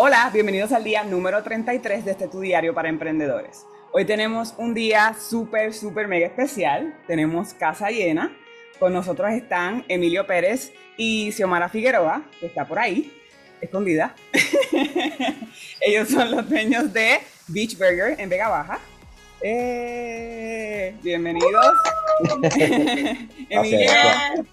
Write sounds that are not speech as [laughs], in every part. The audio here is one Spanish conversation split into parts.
Hola, bienvenidos al día número 33 de este Tu Diario para Emprendedores. Hoy tenemos un día súper, súper mega especial. Tenemos casa llena. Con nosotros están Emilio Pérez y Xiomara Figueroa, que está por ahí, escondida. [laughs] Ellos son los dueños de Beach Burger en Vega Baja. Eh, bienvenidos. [laughs] Emilio,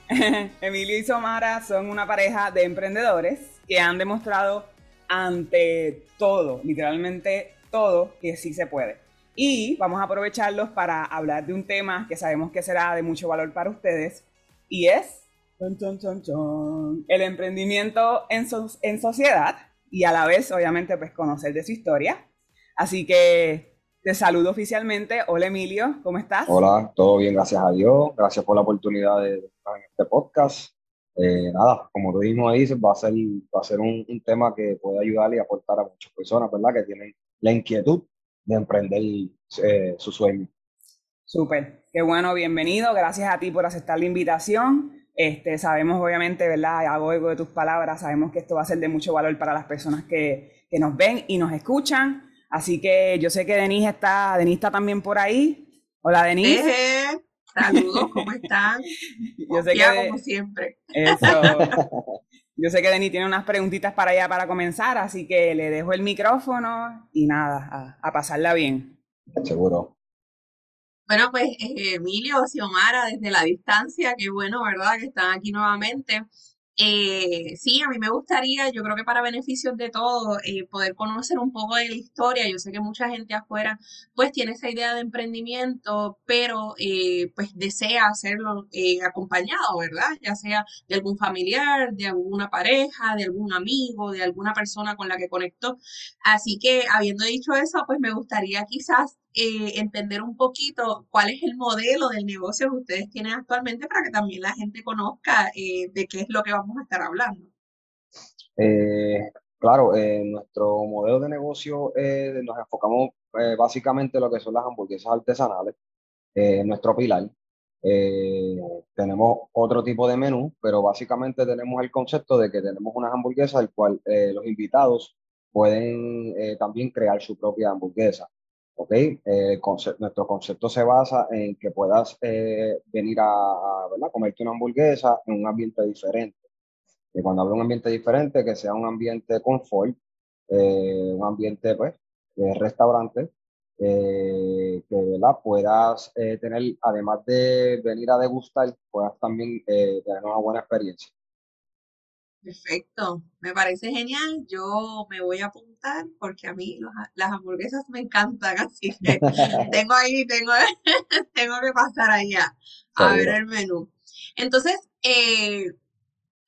[laughs] Emilio y Xiomara son una pareja de emprendedores que han demostrado ante todo, literalmente todo, que sí se puede. Y vamos a aprovecharlos para hablar de un tema que sabemos que será de mucho valor para ustedes y es el emprendimiento en, en sociedad y a la vez, obviamente, pues conocer de su historia. Así que te saludo oficialmente. Hola Emilio, ¿cómo estás? Hola, todo bien, gracias a Dios. Gracias por la oportunidad de estar en este podcast. Eh, nada, como tú mismo dices, va a ser, va a ser un, tema que puede ayudar y aportar a muchas personas, ¿verdad? Que tienen la inquietud de emprender eh, su sueño. Súper, qué bueno, bienvenido. Gracias a ti por aceptar la invitación. Este, sabemos, obviamente, ¿verdad? Hago eco de tus palabras, sabemos que esto va a ser de mucho valor para las personas que, que nos ven y nos escuchan. Así que yo sé que Denise está, Denise está también por ahí. Hola, Denise. Saludos, ¿cómo están? [laughs] Yo sé que, como siempre. Eso. [laughs] Yo sé que Denis tiene unas preguntitas para allá para comenzar, así que le dejo el micrófono y nada, a, pasarla bien. Seguro. Bueno, pues eh, Emilio, Xiomara, desde la distancia, qué bueno, ¿verdad? Que están aquí nuevamente. Eh, sí, a mí me gustaría, yo creo que para beneficios de todos, eh, poder conocer un poco de la historia. Yo sé que mucha gente afuera pues tiene esa idea de emprendimiento, pero eh, pues desea hacerlo eh, acompañado, ¿verdad? Ya sea de algún familiar, de alguna pareja, de algún amigo, de alguna persona con la que conectó. Así que habiendo dicho eso, pues me gustaría quizás eh, entender un poquito cuál es el modelo del negocio que ustedes tienen actualmente para que también la gente conozca eh, de qué es lo que vamos a estar hablando. Eh, claro, nuestro modelo de negocio nos enfocamos básicamente en lo que son las hamburguesas artesanales, nuestro pilar. tenemos otro tipo de menú, pero básicamente tenemos el concepto de que tenemos unas hamburguesas, el cual los invitados pueden también crear su propia hamburguesa. ¿Ok? Eh, nuestro concepto se basa en que puedas eh, venir a, comerte una hamburguesa en un ambiente diferente. Y cuando hablo de un ambiente diferente, que sea un ambiente confort, eh, un ambiente pues, de restaurante, que ¿verdad? puedas tener, además de venir a degustar, puedas también tener una buena experiencia. Perfecto, me parece genial. Yo me voy a apuntar porque a mí las hamburguesas me encantan, [laughs] así que tengo ahí, tengo, [laughs] tengo que pasar allá a ver el menú. Entonces, eh,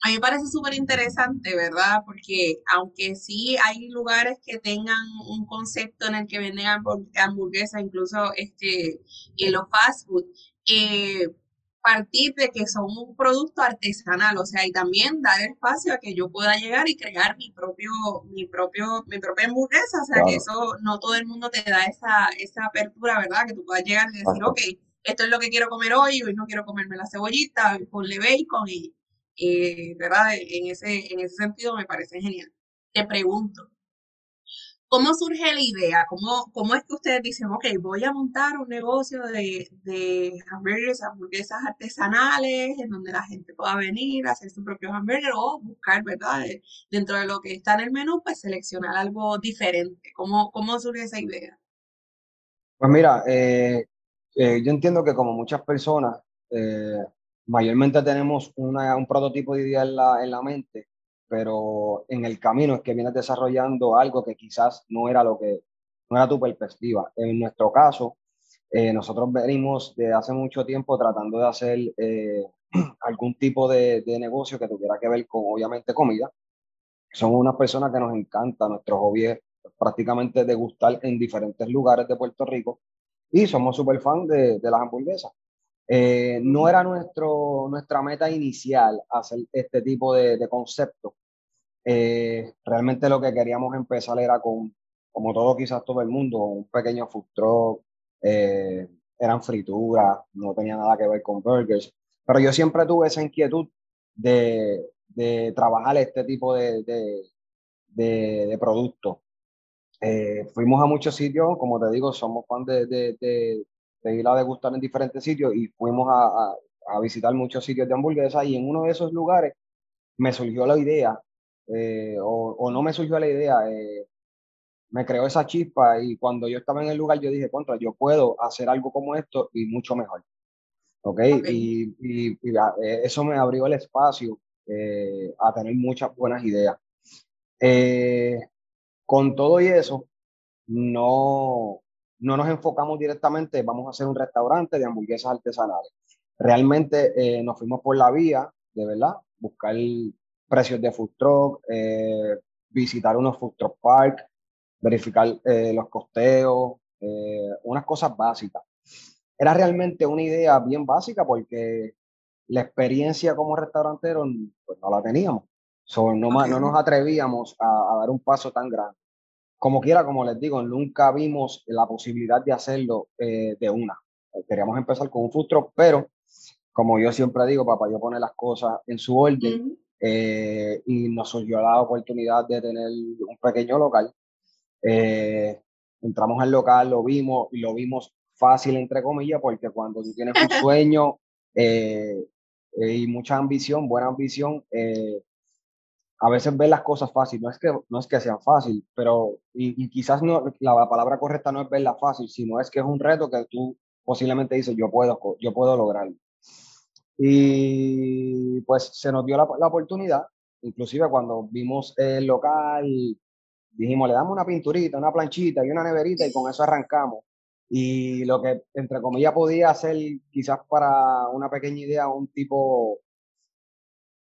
a mí me parece súper interesante, ¿verdad? Porque aunque sí hay lugares que tengan un concepto en el que venden hamburguesas, incluso este, en los fast food, eh, partir de que son un producto artesanal, o sea, y también dar espacio a que yo pueda llegar y crear mi propio, mi propio, mi propia hamburguesa, o sea, que eso no todo el mundo te da esa, esa apertura, ¿verdad? Que tú puedas llegar y decir, ok, esto es lo que quiero comer hoy, hoy no quiero comerme la cebollita, ponle bacon y, eh, ¿verdad? En ese, en ese sentido me parece genial. Te pregunto, ¿Cómo surge la idea? ¿Cómo, ¿Cómo es que ustedes dicen, ok, voy a montar un negocio de, de hamburguesas, hamburguesas artesanales, en donde la gente pueda venir a hacer su propio hamburger o buscar, ¿verdad? Dentro de lo que está en el menú, pues seleccionar algo diferente. ¿Cómo, cómo surge esa idea? Pues mira, eh, eh, yo entiendo que como muchas personas, eh, mayormente tenemos una, un prototipo de idea en la, en la mente pero en el camino es que vienes desarrollando algo que quizás no era lo que, no era tu perspectiva. En nuestro caso, eh, nosotros venimos de hace mucho tiempo tratando de hacer eh, [clears throat] algún tipo de, de, negocio que tuviera que ver con, obviamente, comida. Somos unas personas que nos encanta, nuestro hobby es prácticamente degustar en diferentes lugares de Puerto Rico y somos súper fan de, de las hamburguesas. Eh, no era nuestro, nuestra meta inicial hacer este tipo de, de concepto. Eh, realmente lo que queríamos empezar era con, como todo quizás todo el mundo, un pequeño food truck, eh, eran frituras, no tenía nada que ver con burgers, pero yo siempre tuve esa inquietud de, de trabajar este tipo de, de, de, de productos. Eh, fuimos a muchos sitios, como te digo, somos fan de, de, ir a degustar en diferentes sitios y fuimos a, a, visitar muchos sitios de hamburguesas y en uno de esos lugares me surgió la idea, eh, o, o, no me surgió la idea, eh, me creó esa chispa y cuando yo estaba en el lugar yo dije, contra, yo puedo hacer algo como esto y mucho mejor. ¿Ok? Y, y, eso me abrió el espacio a tener muchas buenas ideas. Eh, con todo y eso, no, no nos enfocamos directamente, vamos a hacer un restaurante de hamburguesas artesanales. Realmente eh, nos fuimos por la vía, de verdad, buscar precios de food truck, eh, visitar unos food truck park, verificar eh, los costeos, unas cosas básicas. Era realmente una idea bien básica porque la experiencia como restaurantero pues, no la teníamos no, no, nos atrevíamos a, dar un paso tan grande. Como quiera, como les digo, nunca vimos la posibilidad de hacerlo eh, de una. Queríamos empezar con un futuro, pero como yo siempre digo, papá, yo pone las cosas en su orden eh, y nos surgió la oportunidad de tener un pequeño local. Eh, entramos al local, lo vimos y lo vimos fácil, entre comillas, porque cuando tú tienes un [laughs] sueño y mucha ambición, buena ambición, a veces ver las cosas fácil, no es que, no es que sean fácil, pero y, quizás no, la palabra correcta no es verla fácil, sino es que es un reto que tú posiblemente dices, yo puedo, yo puedo lograrlo. Y pues se nos dio la, la oportunidad, inclusive cuando vimos el local, dijimos, le damos una pinturita, una planchita y una neverita y con eso arrancamos. Y lo que, entre comillas, podía ser quizás para una pequeña idea, un tipo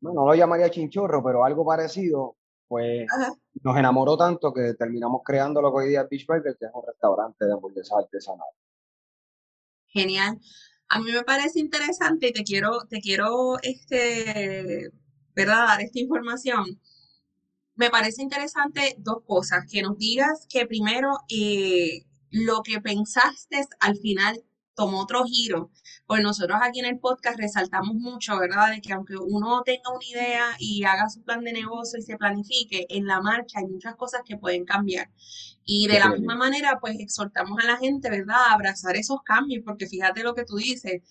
no, no lo llamaría chinchorro, pero algo parecido, pues nos enamoró tanto que terminamos creando lo que hoy día es Beach Burger, que es un restaurante de hamburguesas artesanales. Genial. A mí me parece interesante y te quiero, te quiero, este, ¿verdad? Dar esta información. Me parece interesante dos cosas, que nos digas que primero eh, lo que pensaste al final tomó otro giro. Pues nosotros aquí en el podcast resaltamos mucho, ¿verdad? De que aunque uno tenga una idea y haga su plan de negocio y se planifique, en la marcha hay muchas cosas que pueden cambiar. Y de la misma manera, pues exhortamos a la gente, ¿verdad?, a abrazar esos cambios, porque fíjate lo que tú dices,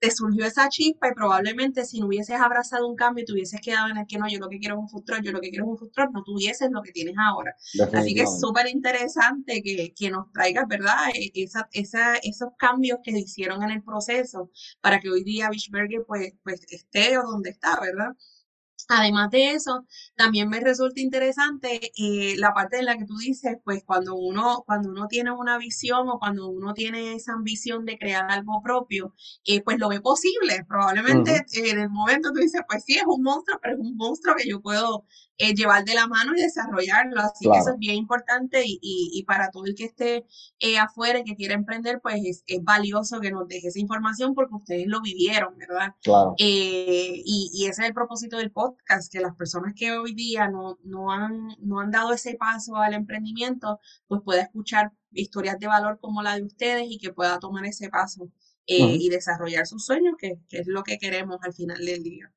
te surgió esa chispa y probablemente si no hubieses abrazado un cambio y te hubieses quedado en el que no, yo lo que quiero es un futuro, yo lo que quiero es un futuro, no tuvieses lo que tienes ahora. Así que es súper interesante que, que, nos traigas, ¿verdad? E, esa, esa, esos cambios que hicieron en el proceso para que hoy día Bichberger pues, pues esté o donde está, ¿verdad? Además de eso, también me resulta interesante eh, la parte en la que tú dices, pues cuando uno, cuando uno tiene una visión o cuando uno tiene esa ambición de crear algo propio, eh, pues lo ve posible. Probablemente en el momento tú dices, pues sí, es un monstruo, pero es un monstruo que yo puedo eh, llevar de la mano y desarrollarlo. Así que eso es bien importante y, y, para todo el que esté eh, afuera y que quiera emprender, pues es, es, valioso que nos deje esa información porque ustedes lo vivieron, ¿verdad? Claro. Eh, y, y, ese es el propósito del podcast, que las personas que hoy día no, no, han, no han dado ese paso al emprendimiento, pues pueda escuchar historias de valor como la de ustedes y que pueda tomar ese paso. y desarrollar sus sueños, que, que, es lo que queremos al final del día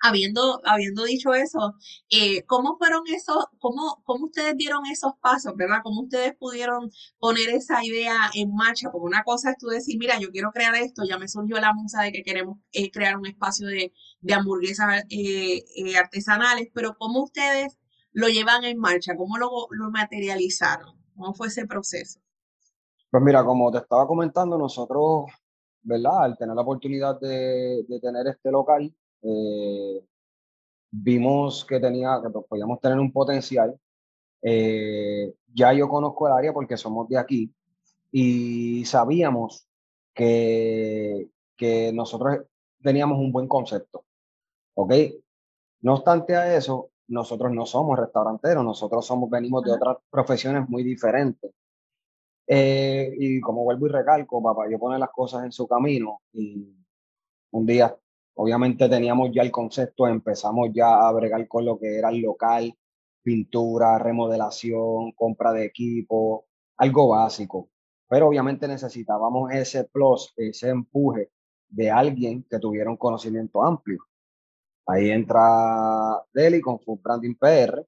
habiendo, habiendo dicho eso, eh, ¿cómo fueron esos, cómo, cómo ustedes dieron esos pasos, verdad? ¿Cómo ustedes pudieron poner esa idea en marcha? Porque una cosa es tú decir, mira, yo quiero crear esto, ya me surgió la musa de que queremos eh, crear un espacio de, de hamburguesas eh, artesanales, pero ¿cómo ustedes lo llevan en marcha? ¿Cómo lo, lo materializaron? ¿Cómo fue ese proceso? Pues mira, como te estaba comentando, nosotros, ¿verdad? Al tener la oportunidad de, de tener este local, eh, vimos que tenía, que podíamos tener un potencial. Eh, ya yo conozco el área porque somos de aquí y sabíamos que, que nosotros teníamos un buen concepto. ¿Ok? No obstante a eso, nosotros no somos restauranteros, nosotros somos, venimos de otras profesiones muy diferentes. Eh, y como vuelvo y recalco, papá, yo pone las cosas en su camino y un día Obviamente teníamos ya el concepto, empezamos ya a bregar con lo que era el local, pintura, remodelación, compra de equipo, algo básico. Pero obviamente necesitábamos ese plus, ese empuje de alguien que tuviera un conocimiento amplio. Ahí entra Deli con su Branding PR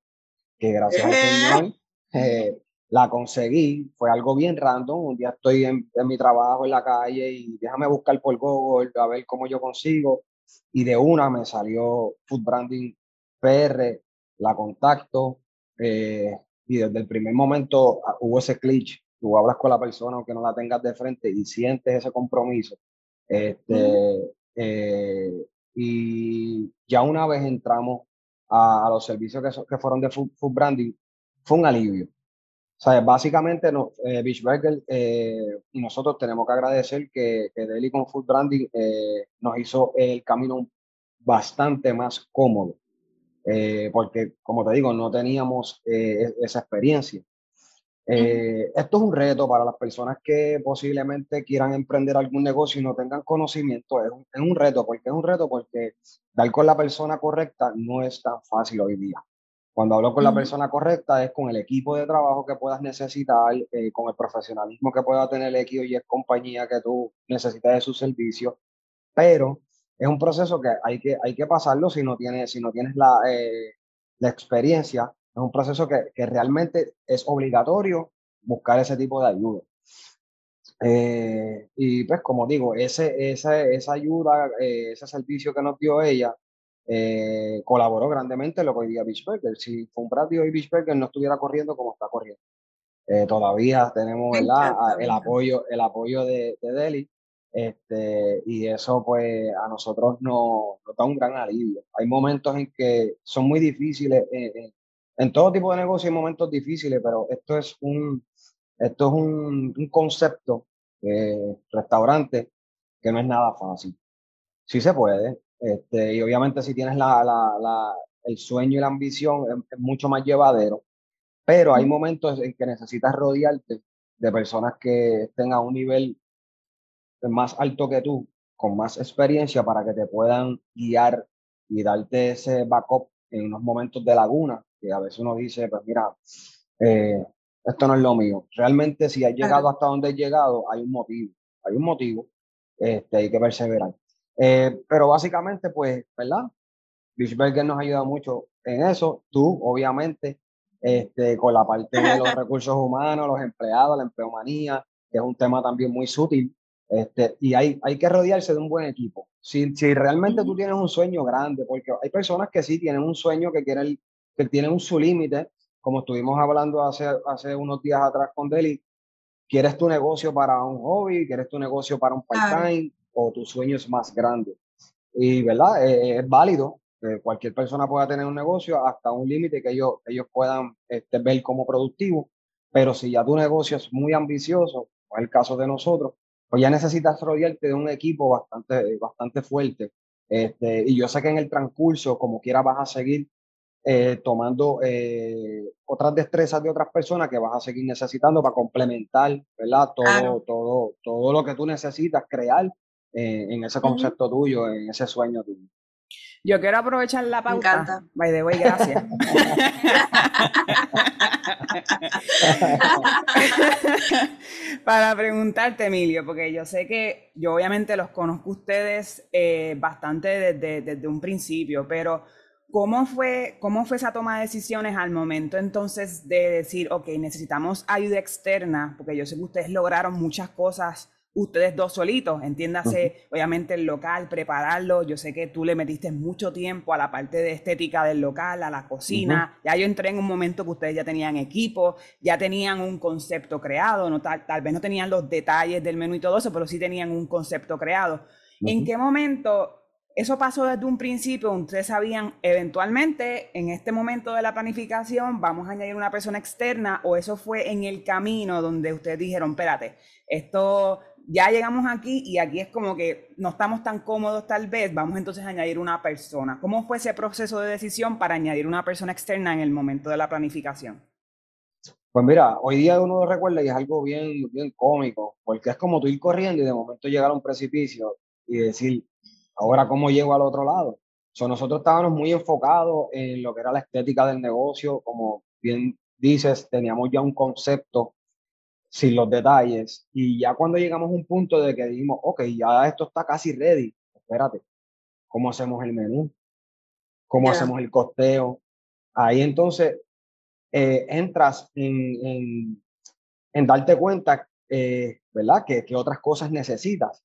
que gracias al Señor eh, la conseguí. Fue algo bien random. Un día estoy en, mi trabajo en la calle y déjame buscar por Google a ver cómo yo consigo. Y de una me salió Food Branding PR, la contacto. Eh, y desde el primer momento ah, hubo ese clic. Tú hablas con la persona aunque no la tengas de frente y sientes ese compromiso. Este, eh, y ya una vez entramos a, los servicios que, que fueron de food, branding, fue un alivio. O sea, básicamente no, eh, eh, y nosotros tenemos que agradecer que, que Deli con Food Branding eh, nos hizo el camino bastante más cómodo, eh, porque como te digo, no teníamos esa experiencia. Esto es un reto para las personas que posiblemente quieran emprender algún negocio y no tengan conocimiento. Es un, reto, porque es un reto porque dar con la persona correcta no es tan fácil hoy día. Cuando hablo con la persona correcta es con el equipo de trabajo que puedas necesitar, eh, con el profesionalismo que pueda tener el equipo y compañía que tú necesitas de su servicio, pero es un proceso que hay que, hay que pasarlo si no tienes, si no tienes la, eh, la experiencia. Es un proceso que, que realmente es obligatorio buscar ese tipo de ayuda. Eh, y pues como digo, ese, esa, esa ayuda, eh, ese servicio que nos dio ella, eh, colaboró grandemente en lo que hoy día Beachburger. Si Fumbrati y Beachburger no estuviera corriendo como está corriendo. todavía tenemos el apoyo, el apoyo de, de Delhi. Este, y eso pues a nosotros nos, nos, da un gran alivio. Hay momentos en que son muy difíciles en todo tipo de negocio hay momentos difíciles, pero esto es un, esto es un, un concepto, eh, restaurante, que no es nada fácil. Sí se puede, este, y obviamente si tienes la, la, la, el sueño y la ambición es, mucho más llevadero, pero hay momentos en que necesitas rodearte de personas que estén a un nivel más alto que tú, con más experiencia para que te puedan guiar y darte ese backup en unos momentos de laguna que a veces uno dice, pues mira, eh, esto no es lo mío. Realmente si has llegado hasta donde has llegado, hay un motivo, hay un motivo, este, hay que perseverar. Eh, pero básicamente, pues, ¿verdad? Bischberger nos ha ayudado mucho en eso. Tú, obviamente, este, con la parte de los [laughs] recursos humanos, los empleados, la empleomanía, que es un tema también muy sutil. Este, y hay, hay que rodearse de un buen equipo. Si, si realmente tú tienes un sueño grande, porque hay personas que sí tienen un sueño que quieren que tienen su límite, como estuvimos hablando hace, hace unos días atrás con Deli, quieres tu negocio para un hobby, quieres tu negocio para un part-time o tu sueño es más grande. Y, ¿verdad? Eh, es válido que cualquier persona pueda tener un negocio hasta un límite que ellos, ellos puedan este, ver como productivo, pero si ya tu negocio es muy ambicioso, como es el caso de nosotros, pues ya necesitas rodearte de un equipo bastante, bastante fuerte. Este, y yo sé que en el transcurso, como quiera, vas a seguir eh, tomando eh, otras destrezas de otras personas que vas a seguir necesitando para complementar, ¿verdad? Todo, todo, todo lo que tú necesitas crear eh, en ese concepto tuyo, en ese sueño tuyo. Yo quiero aprovechar la pauta. Me encanta. By the way, gracias. [laughs] Para preguntarte, Emilio, porque yo sé que yo obviamente los conozco ustedes bastante desde, desde un principio, pero ¿Cómo fue, ¿Cómo fue esa toma de decisiones al momento entonces de decir, ok, necesitamos ayuda externa? Porque yo sé que ustedes lograron muchas cosas, ustedes dos solitos, entiéndase, obviamente el local, prepararlo. Yo sé que tú le metiste mucho tiempo a la parte de estética del local, a la cocina. Ya yo entré en un momento que ustedes ya tenían equipo, ya tenían un concepto creado, no, tal, tal vez no tenían los detalles del menú y todo eso, pero sí tenían un concepto creado. ¿En qué momento eso pasó desde un principio, ustedes sabían eventualmente en este momento de la planificación vamos a añadir una persona externa o eso fue en el camino donde ustedes dijeron, espérate, esto ya llegamos aquí y aquí es como que no estamos tan cómodos tal vez, vamos entonces a añadir una persona. ¿Cómo fue ese proceso de decisión para añadir una persona externa en el momento de la planificación? Pues mira, hoy día uno recuerda y es algo bien, bien cómico, porque es como tú ir corriendo y de momento llegar a un precipicio y decir, Ahora, ¿cómo llego al otro lado? So, nosotros estábamos muy enfocados en lo que era la estética del negocio, como bien dices, teníamos ya un concepto sin los detalles. Y ya cuando llegamos a un punto de que dijimos, ok, ya esto está casi ready, espérate, ¿cómo hacemos el menú? ¿Cómo hacemos el costeo? Ahí entonces eh, entras en, en, darte cuenta, eh, ¿verdad? Que, que, otras cosas necesitas.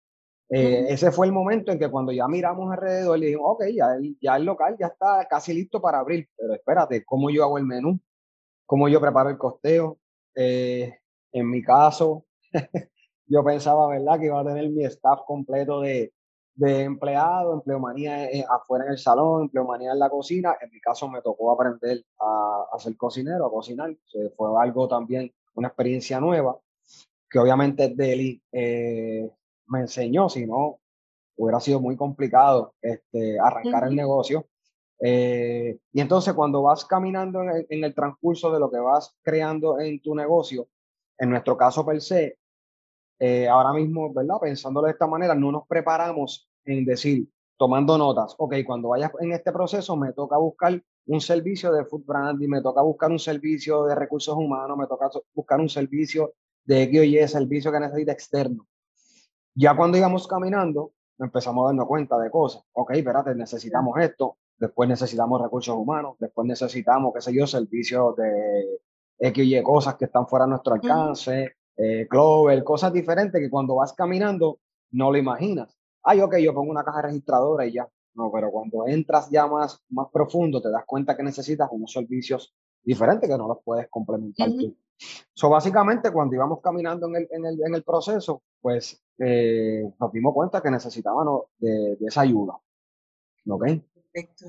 Eh, ese fue el momento en que cuando ya miramos alrededor y dijimos, ok, ya el, local ya está casi listo para abrir, pero espérate, ¿cómo yo hago el menú? ¿Cómo yo preparo el costeo? en mi caso, [laughs] yo pensaba, ¿verdad?, que iba a tener mi staff completo de, de empleado, empleomanía eh, afuera en el salón, empleomanía en la cocina. En mi caso me tocó aprender a, a ser cocinero, a cocinar. fue algo también, una experiencia nueva, que obviamente Deli eh, me enseñó, si no, hubiera sido muy complicado este, arrancar el negocio. Eh, y entonces cuando vas caminando en el, en el, transcurso de lo que vas creando en tu negocio, en nuestro caso per se, eh, ahora mismo, ¿verdad? Pensándolo de esta manera, no nos preparamos en decir, tomando notas, ok, cuando vayas en este proceso me toca buscar un servicio de food branding, me toca buscar un servicio de recursos humanos, me toca buscar un servicio de X o Y, servicio que necesita externo. Ya cuando íbamos caminando, empezamos a darnos cuenta de cosas. Ok, espérate, necesitamos esto, después necesitamos recursos humanos, después necesitamos, qué sé yo, servicios de X Y cosas que están fuera de nuestro alcance, eh, Clover, cosas diferentes que cuando vas caminando no lo imaginas. Ay, ok, yo pongo una caja registradora y ya. No, pero cuando entras ya más, más profundo, te das cuenta que necesitas unos servicios diferentes que no los puedes complementar tú. So, básicamente, cuando íbamos caminando en el, en el, en el proceso, pues eh, nos dimos cuenta que necesitábamos de, esa ayuda. ¿Ok? Perfecto.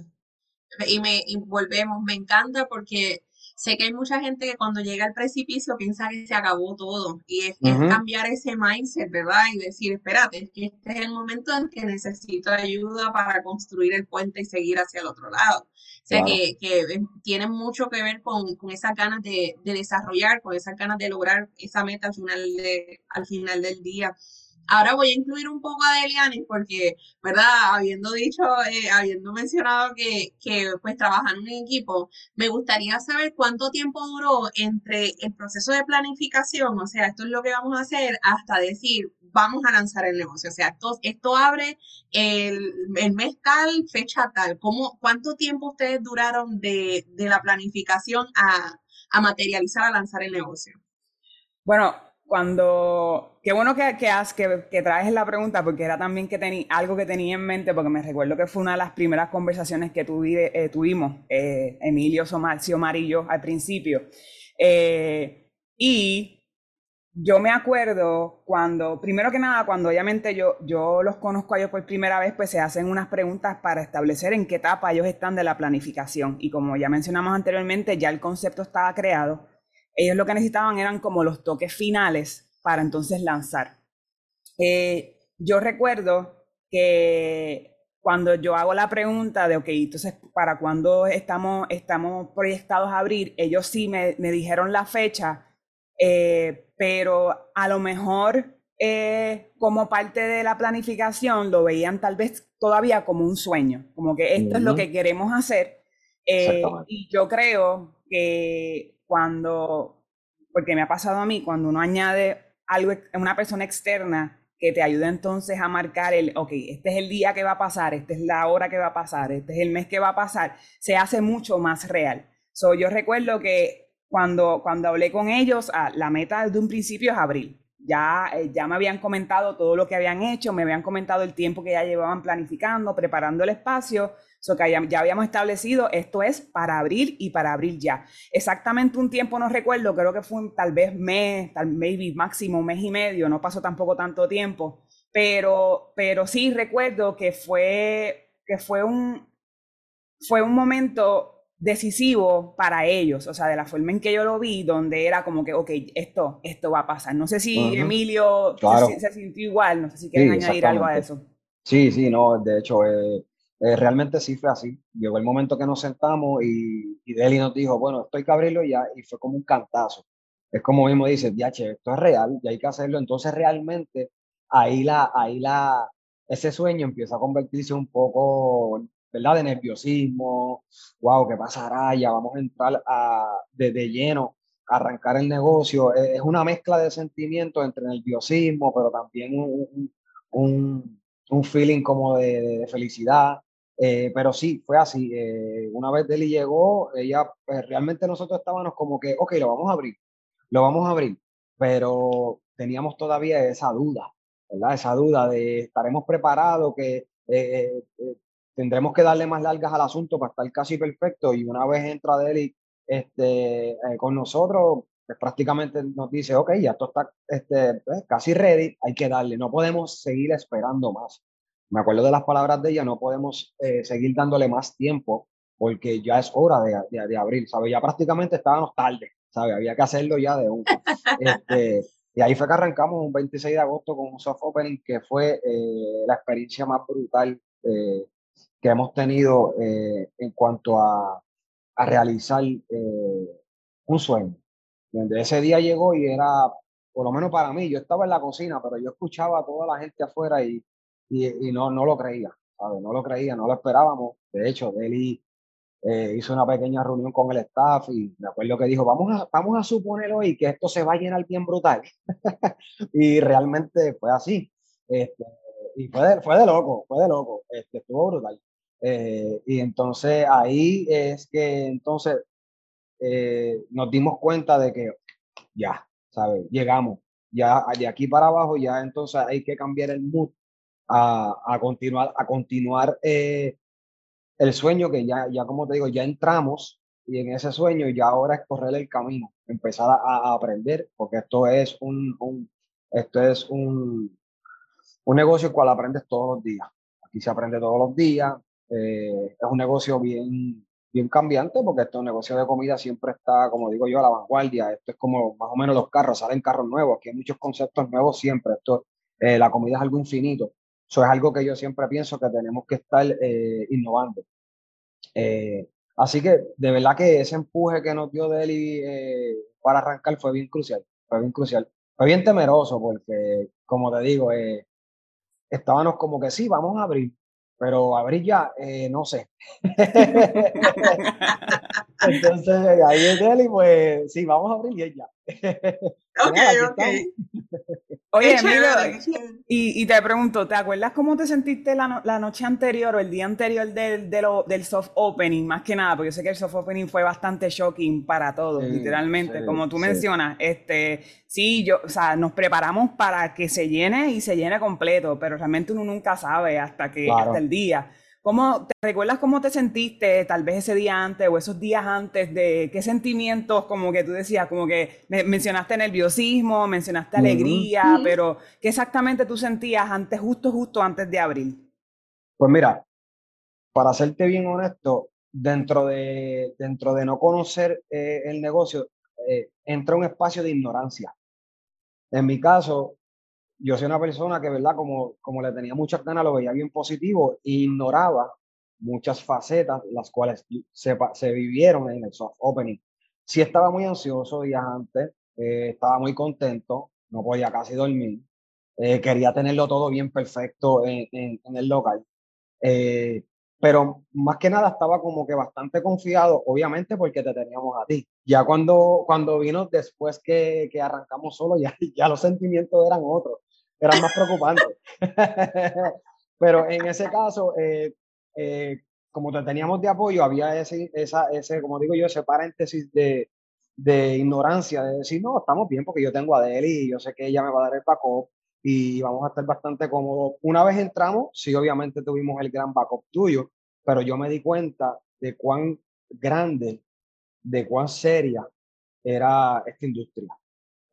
Y, me, y volvemos, me encanta porque Sé que hay mucha gente que cuando llega al precipicio piensa que se acabó todo y es, cambiar ese mindset, ¿verdad? Y decir, espérate, es que este es el momento en que necesito ayuda para construir el puente y seguir hacia el otro lado. O sea, que, que tiene mucho que ver con, con esas ganas de, de, desarrollar, con esas ganas de lograr esa meta al final, de, al final del día. Ahora voy a incluir un poco a Deliani porque, ¿verdad? Habiendo dicho, eh, habiendo mencionado que, que pues trabajan en equipo, me gustaría saber cuánto tiempo duró entre el proceso de planificación, o sea, esto es lo que vamos a hacer, hasta decir, vamos a lanzar el negocio. O sea, esto, esto abre el, el mes tal, fecha tal. ¿Cómo, ¿Cuánto tiempo ustedes duraron de, de la planificación a, a materializar, a lanzar el negocio? Bueno, cuando, qué bueno que, que, que, que, traes la pregunta, porque era también que tenía algo que tenía en mente, porque me recuerdo que fue una de las primeras conversaciones que eh, tuvimos, eh, Emilio y yo al principio. Eh, y yo me acuerdo cuando, primero que nada, cuando obviamente yo, yo los conozco a ellos por primera vez, pues se hacen unas preguntas para establecer en qué etapa ellos están de la planificación. Y como ya mencionamos anteriormente, ya el concepto estaba creado ellos lo que necesitaban eran como los toques finales para entonces lanzar. Eh, yo recuerdo que cuando yo hago la pregunta de, ok, entonces, ¿para cuándo estamos, estamos proyectados a abrir? Ellos sí me, me dijeron la fecha, eh, pero a lo mejor eh, como parte de la planificación lo veían tal vez todavía como un sueño, como que esto es lo que queremos hacer. y yo creo que cuando, porque me ha pasado a mí, cuando uno añade algo, una persona externa que te ayuda entonces a marcar el, ok, este es el día que va a pasar, esta es la hora que va a pasar, este es el mes que va a pasar, se hace mucho más real. So, yo recuerdo que cuando, cuando hablé con ellos, ah, la meta de un principio es abril. Ya, eh, ya me habían comentado todo lo que habían hecho, me habían comentado el tiempo que ya llevaban planificando, preparando el espacio. So que ya, habíamos establecido, esto es para abril y para abril ya. Exactamente un tiempo no recuerdo, creo que fue tal vez mes, tal maybe máximo un mes y medio, no pasó tampoco tanto tiempo, pero, pero sí recuerdo que fue, que fue un, fue un momento decisivo para ellos, o sea, de la forma en que yo lo vi, donde era como que, ok, esto, esto va a pasar. No sé si Emilio se, sintió igual, no sé si quieren añadir algo a eso. Sí, sí, no, de hecho, eh, eh, realmente sí fue así. Llegó el momento que nos sentamos y, y Deli nos dijo, bueno, esto hay que ya, y fue como un cantazo. Es como mismo dice, ya, che, esto es real, ya hay que hacerlo. Entonces realmente ahí la, ahí la, ese sueño empieza a convertirse un poco, ¿verdad? De nerviosismo, wow, ¿qué pasará? Ya vamos a entrar a, de, lleno a arrancar el negocio. Es una mezcla de sentimientos entre nerviosismo, pero también un, un, un feeling como de, felicidad Eh, pero sí, fue así. Eh, una vez Deli llegó, ella, pues realmente nosotros estábamos como que, ok, lo vamos a abrir, lo vamos a abrir, pero teníamos todavía esa duda, ¿verdad? Esa duda de estaremos preparados, que tendremos que darle más largas al asunto para estar casi perfecto. Y una vez entra Deli este, con nosotros, pues, prácticamente nos dice, ok, ya esto está este, pues, casi ready, hay que darle, no podemos seguir esperando más. Me acuerdo de las palabras de ella, no podemos eh, seguir dándole más tiempo porque ya es hora de, de, de, abrir, ¿sabes? Ya prácticamente estábamos tarde, ¿sabes? Había que hacerlo ya de un. Este, y ahí fue que arrancamos un 26 de agosto con un soft opening que fue eh, la experiencia más brutal eh, que hemos tenido en cuanto a, a realizar un sueño. Desde ese día llegó y era, por lo menos para mí, yo estaba en la cocina, pero yo escuchaba a toda la gente afuera y, y, no, no lo creía, ¿sabes? No lo creía, no lo esperábamos. De hecho, Deli eh, hizo una pequeña reunión con el staff y me acuerdo que dijo, vamos a, vamos a suponer hoy que esto se va a llenar bien brutal. [laughs] y realmente fue así. Este, y fue de, fue de loco, fue de loco, este, estuvo brutal. Eh, y entonces ahí es que entonces eh, nos dimos cuenta de que ya, ¿sabes? Llegamos. Ya de aquí para abajo, ya entonces hay que cambiar el mood a, a continuar, a continuar eh, el sueño que ya, ya, como te digo, ya entramos y en ese sueño ya ahora es correr el camino, empezar a, aprender, porque esto es un, un, esto es un, un negocio el cual aprendes todos los días. Aquí se aprende todos los días. Eh, es un negocio bien, bien cambiante porque este negocio de comida siempre está, como digo yo, a la vanguardia. Esto es como más o menos los carros, salen carros nuevos, aquí hay muchos conceptos nuevos siempre. Esto, eh, la comida es algo infinito. Eso es algo que yo siempre pienso que tenemos que estar eh, innovando. Eh, así que de verdad que ese empuje que nos dio Deli para arrancar fue bien crucial, fue bien crucial. Fue bien temeroso porque, como te digo, estábamos como que sí, vamos a abrir, pero abrir ya, eh, no sé. Entonces, ahí es él y pues sí, vamos a abrir ya. [laughs] ok, ok. Oye, Emilio, y, y, te pregunto, ¿te acuerdas cómo te sentiste la, la noche anterior o el día anterior del, de lo, del soft opening? Más que nada, porque yo sé que el soft opening fue bastante shocking para todos, literalmente. como tú mencionas, este, sí, yo, o sea, nos preparamos para que se llene y se llene completo, pero realmente uno nunca sabe hasta que, hasta el día. ¿Cómo, ¿Te recuerdas cómo te sentiste tal vez ese día antes o esos días antes de qué sentimientos como que tú decías, como que mencionaste nerviosismo, mencionaste alegría, pero qué exactamente tú sentías antes, justo, justo antes de abril? Pues mira, para serte bien honesto, dentro de, dentro de no conocer eh, el negocio, eh, entra un espacio de ignorancia. En mi caso, yo soy una persona que, ¿verdad? Como, como le tenía muchas ganas, lo veía bien positivo e ignoraba muchas facetas las cuales se, se vivieron en el soft opening. Sí estaba muy ansioso días antes, eh, estaba muy contento, no podía casi dormir, eh, quería tenerlo todo bien perfecto en, en, el local. Eh, pero más que nada estaba como que bastante confiado, obviamente porque te teníamos a ti. Ya cuando, cuando vino después que, que arrancamos solo, [laughs] ya, ya los sentimientos eran otros eran más preocupantes. Pero en ese caso, eh, eh, como te teníamos de apoyo, había ese, esa, ese, como digo yo, ese paréntesis de, de ignorancia, de decir, no, estamos bien porque yo tengo a Deli y yo sé que ella me va a dar el backup y vamos a estar bastante cómodos. Una vez entramos, sí, obviamente tuvimos el gran backup tuyo, pero yo me di cuenta de cuán grande, de cuán seria era esta industria.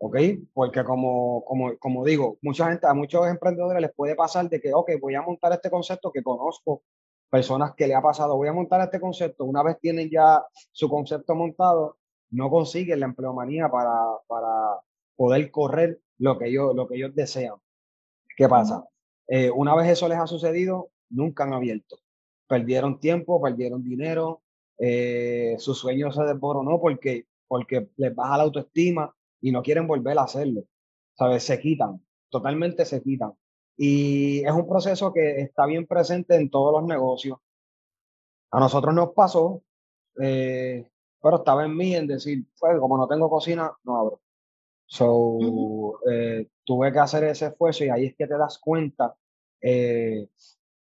¿Ok? Porque como, como, como digo, mucha gente, a muchos emprendedores les puede pasar de que, ok, voy a montar este concepto que conozco, personas que le ha pasado, voy a montar este concepto, una vez tienen ya su concepto montado, no consiguen la empleomanía para, para poder correr lo que, ellos, lo que ellos desean. ¿Qué pasa? Eh, una vez eso les ha sucedido, nunca han abierto. Perdieron tiempo, perdieron dinero, eh, su sueño se desboronó porque, porque les baja la autoestima, y no quieren volver a hacerlo. ¿Sabes? Se quitan, totalmente se quitan. Y es un proceso que está bien presente en todos los negocios. A nosotros nos pasó, eh, pero estaba en mí en decir, pues como no tengo cocina, no abro. So, eh, tuve que hacer ese esfuerzo y ahí es que te das cuenta eh,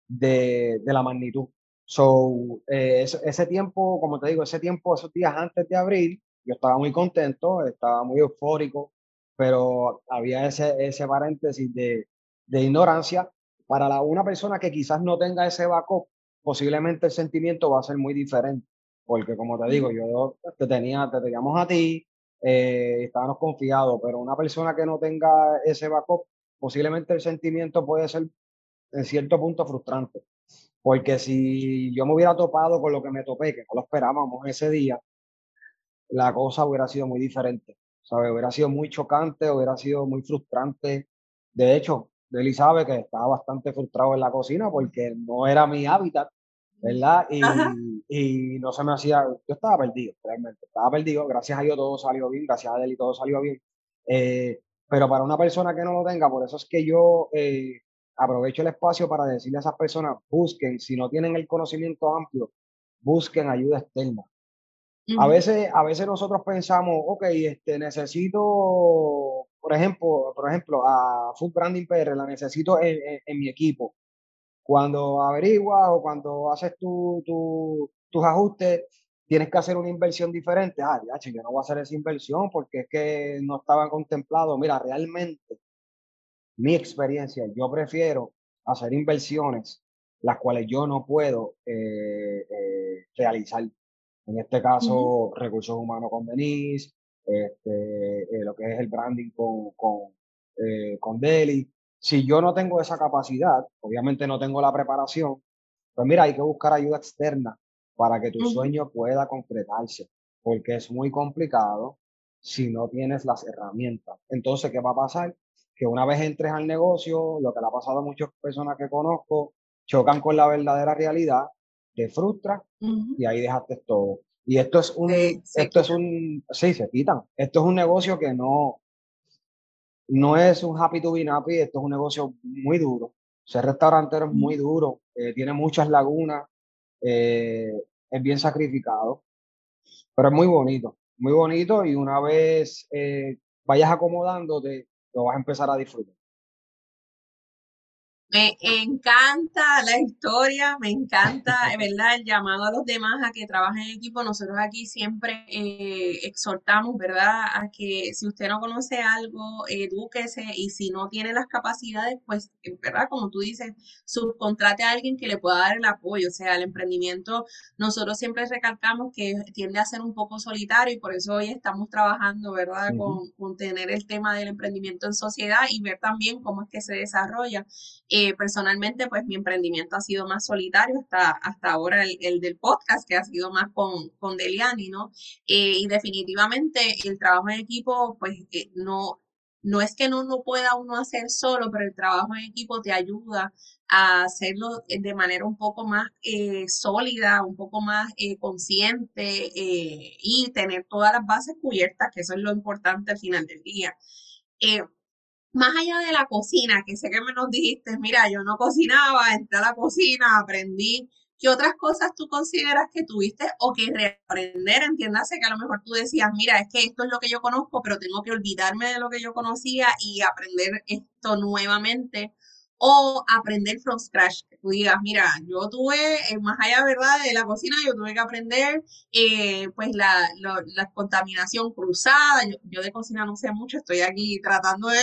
de, de, la magnitud. So, eh, ese, tiempo, como te digo, ese tiempo, esos días antes de abril, yo estaba muy contento, estaba muy eufórico, pero había ese, ese paréntesis de, de ignorancia. Para la, una persona que quizás no tenga ese backup, posiblemente el sentimiento va a ser muy diferente, porque como te digo, yo te tenía, te teníamos a ti, eh, estábamos confiados, pero una persona que no tenga ese backup, posiblemente el sentimiento puede ser en cierto punto frustrante. Porque si yo me hubiera topado con lo que me topé, que no lo esperábamos ese día, la cosa hubiera sido muy diferente. ¿sabes? Hubiera sido muy chocante, hubiera sido muy frustrante. De hecho, Deli sabe que estaba bastante frustrado en la cocina porque no era mi hábitat, ¿verdad? Y, y, no se me hacía, yo estaba perdido, realmente, estaba perdido. Gracias a Dios todo salió bien, gracias a Deli todo salió bien. Eh, pero para una persona que no lo tenga, por eso es que yo eh, aprovecho el espacio para decirle a esas personas, busquen, si no tienen el conocimiento amplio, busquen ayuda externa. A veces, a veces nosotros pensamos, ok, este, necesito, por ejemplo, por ejemplo, a Food Branding PR, la necesito en, mi equipo. Cuando averiguas o cuando haces tu, tus ajustes, tienes que hacer una inversión diferente. Ah, ya, yo no voy a hacer esa inversión porque es que no estaba contemplado. Mira, realmente mi experiencia, yo prefiero hacer inversiones las cuales yo no puedo eh, eh, realizar. En este caso, recursos humanos con Denise, este, eh, lo que es el branding con, con, con Deli. Si yo no tengo esa capacidad, obviamente no tengo la preparación, pues mira, hay que buscar ayuda externa para que tu sueño pueda concretarse, porque es muy complicado si no tienes las herramientas. Entonces, ¿qué va a pasar? que una vez entres al negocio, lo que le ha pasado a muchas personas que conozco, chocan con la verdadera realidad, te frustra y ahí dejaste todo. Y esto es un, esto es un, sí, se quitan. Esto es un negocio que no, no es un happy to be happy, esto es un negocio muy duro. Ser restaurantero es muy duro, eh, tiene muchas lagunas, eh, es bien sacrificado, pero es muy bonito, muy bonito y una vez eh, vayas acomodándote, lo vas a empezar a disfrutar. Me encanta la historia, me encanta, ¿verdad? El llamado a los demás a que trabajen en equipo. Nosotros aquí siempre eh, exhortamos, ¿verdad? A que si usted no conoce algo, edúquese y si no tiene las capacidades, pues, ¿verdad? Como tú dices, subcontrate a alguien que le pueda dar el apoyo. O sea, el emprendimiento, nosotros siempre recalcamos que tiende a ser un poco solitario y por eso hoy estamos trabajando, ¿verdad? con, con tener el tema del emprendimiento en sociedad y ver también cómo es que se desarrolla. Eh, personalmente, pues mi emprendimiento ha sido más solitario hasta, hasta ahora el, del podcast, que ha sido más con, con Deliani, ¿no? Eh, y definitivamente el trabajo en equipo, pues eh, no, no es que no lo pueda uno hacer solo, pero el trabajo en equipo te ayuda a hacerlo de manera un poco más sólida, un poco más consciente y tener todas las bases cubiertas, que eso es lo importante al final del día más allá de la cocina, que sé que me nos dijiste, mira, yo no cocinaba, entré a la cocina, aprendí. ¿Qué otras cosas tú consideras que tuviste o que reaprender? Entiéndase que a lo mejor tú decías, mira, es que esto es lo que yo conozco, pero tengo que olvidarme de lo que yo conocía y aprender esto nuevamente o aprender from scratch, que tú digas, mira, yo tuve, eh, más allá, ¿verdad?, de la cocina, yo tuve que aprender, eh, pues, la, la, contaminación cruzada, yo, yo, de cocina no sé mucho, estoy aquí tratando de